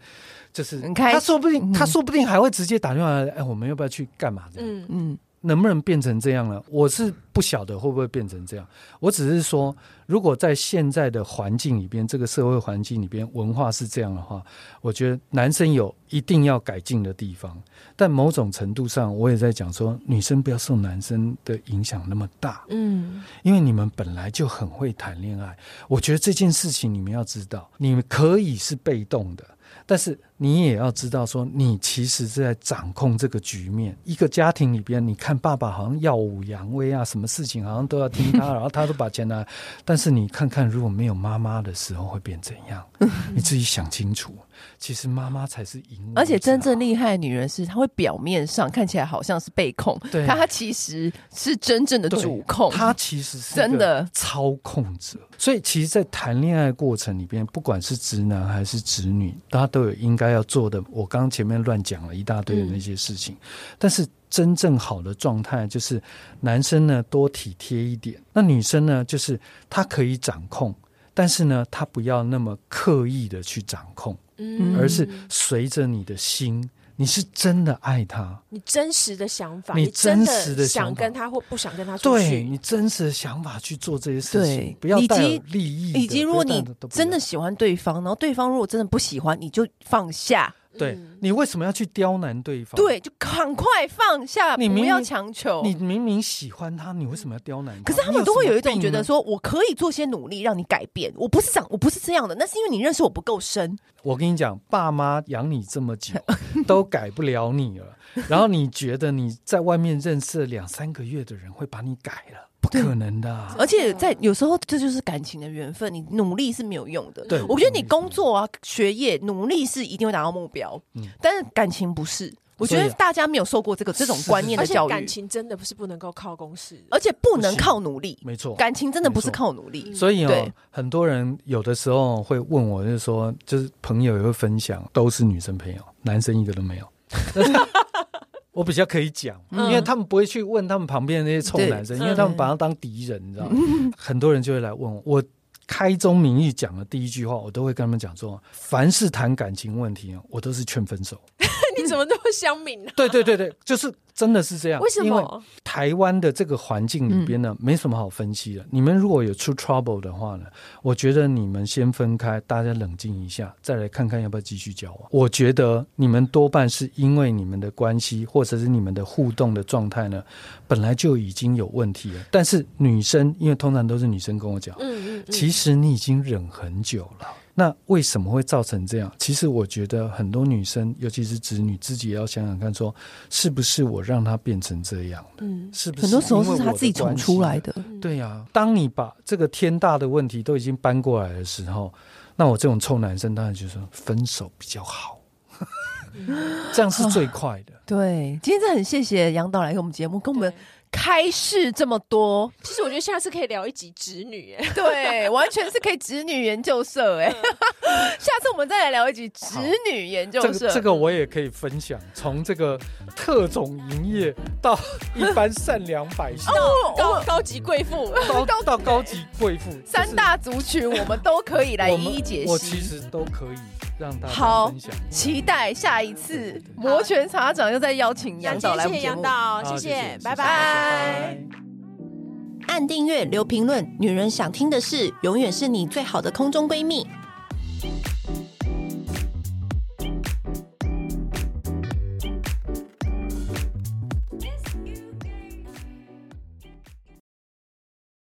就是，他说不定，他说不定还会直接打电话来，哎，我们要不要去干嘛？这样，嗯嗯。能不能变成这样了？我是不晓得会不会变成这样。我只是说，如果在现在的环境里边，这个社会环境里边，文化是这样的话，我觉得男生有一定要改进的地方。但某种程度上，我也在讲说，女生不要受男生的影响那么大。嗯，因为你们本来就很会谈恋爱。我觉得这件事情你们要知道，你们可以是被动的。但是你也要知道，说你其实是在掌控这个局面。一个家庭里边，你看爸爸好像耀武扬威啊，什么事情好像都要听他，然后他都把钱拿。但是你看看，如果没有妈妈的时候会变怎样？你自己想清楚。其实妈妈才是赢，而且真正厉害的女人是，她会表面上看起来好像是被控，对，但她其实是真正的主控，她其实是真的操控者。所以，其实，在谈恋爱过程里边，不管是直男还是直女，大家都有应该要做的。我刚刚前面乱讲了一大堆的那些事情，嗯、但是真正好的状态就是，男生呢多体贴一点，那女生呢就是她可以掌控，但是呢，她不要那么刻意的去掌控。嗯，而是随着你的心，你是真的爱他，你真实的想法，你真实的想跟他或不想跟他出去，对你真实的想法去做这些事情，不要带有利益，以及如果你真的喜欢对方，然后对方如果真的不喜欢，你就放下。对，你为什么要去刁难对方？对，就赶快放下，你不要强求。你明明喜欢他，你为什么要刁难他？可是他们都会有一种觉得说，我可以做些努力让你改变。我不是这样，我不是这样的，那是因为你认识我不够深。我跟你讲，爸妈养你这么久，都改不了你了。然后你觉得你在外面认识了两三个月的人会把你改了？不可能的，而且在有时候这就是感情的缘分，你努力是没有用的。对，我觉得你工作啊、学业努力是一定会达到目标，嗯，但是感情不是。我觉得大家没有受过这个这种观念的教育，感情真的不是不能够靠公式，而且不能靠努力，没错，感情真的不是靠努力。所以哦，很多人有的时候会问我，就是说，就是朋友也会分享，都是女生朋友，男生一个都没有。我比较可以讲，因为他们不会去问他们旁边的那些臭男生，因为他们把他当敌人，你知道吗？很多人就会来问我，我开宗明义讲的第一句话，我都会跟他们讲说，凡是谈感情问题，我都是劝分手。你怎么那么乡民 呢？对对对对，就是。真的是这样？为什么？因为台湾的这个环境里边呢，嗯、没什么好分析的。你们如果有出 trouble 的话呢，我觉得你们先分开，大家冷静一下，再来看看要不要继续交往。我觉得你们多半是因为你们的关系，或者是你们的互动的状态呢，本来就已经有问题了。但是女生，因为通常都是女生跟我讲，嗯嗯，嗯，其实你已经忍很久了。那为什么会造成这样？其实我觉得很多女生，尤其是子女，自己也要想想看，说是不是我让她变成这样的？嗯，是不是？很多时候是她自己闯出来的。对呀、啊，当你把这个天大的问题都已经搬过来的时候，那我这种臭男生当然就说分手比较好，这样是最快的。对，今天真的很谢谢杨导来给我们节目，跟我们。开示这么多，其实我觉得下次可以聊一集侄女，哎，对，完全是可以侄女研究社，哎，下次我们再来聊一集侄女研究社。这个这个我也可以分享，从这个特种营业到一般善良百姓，哦，高高级贵妇，到到高级贵妇，三大族群我们都可以来一一解析，我其实都可以。让大家好，期待下一次摩拳擦掌又再邀请杨导来我们节目。谢谢杨导，谢谢，拜拜。按订阅，留评论。女人想听的事，永远是你最好的空中闺蜜。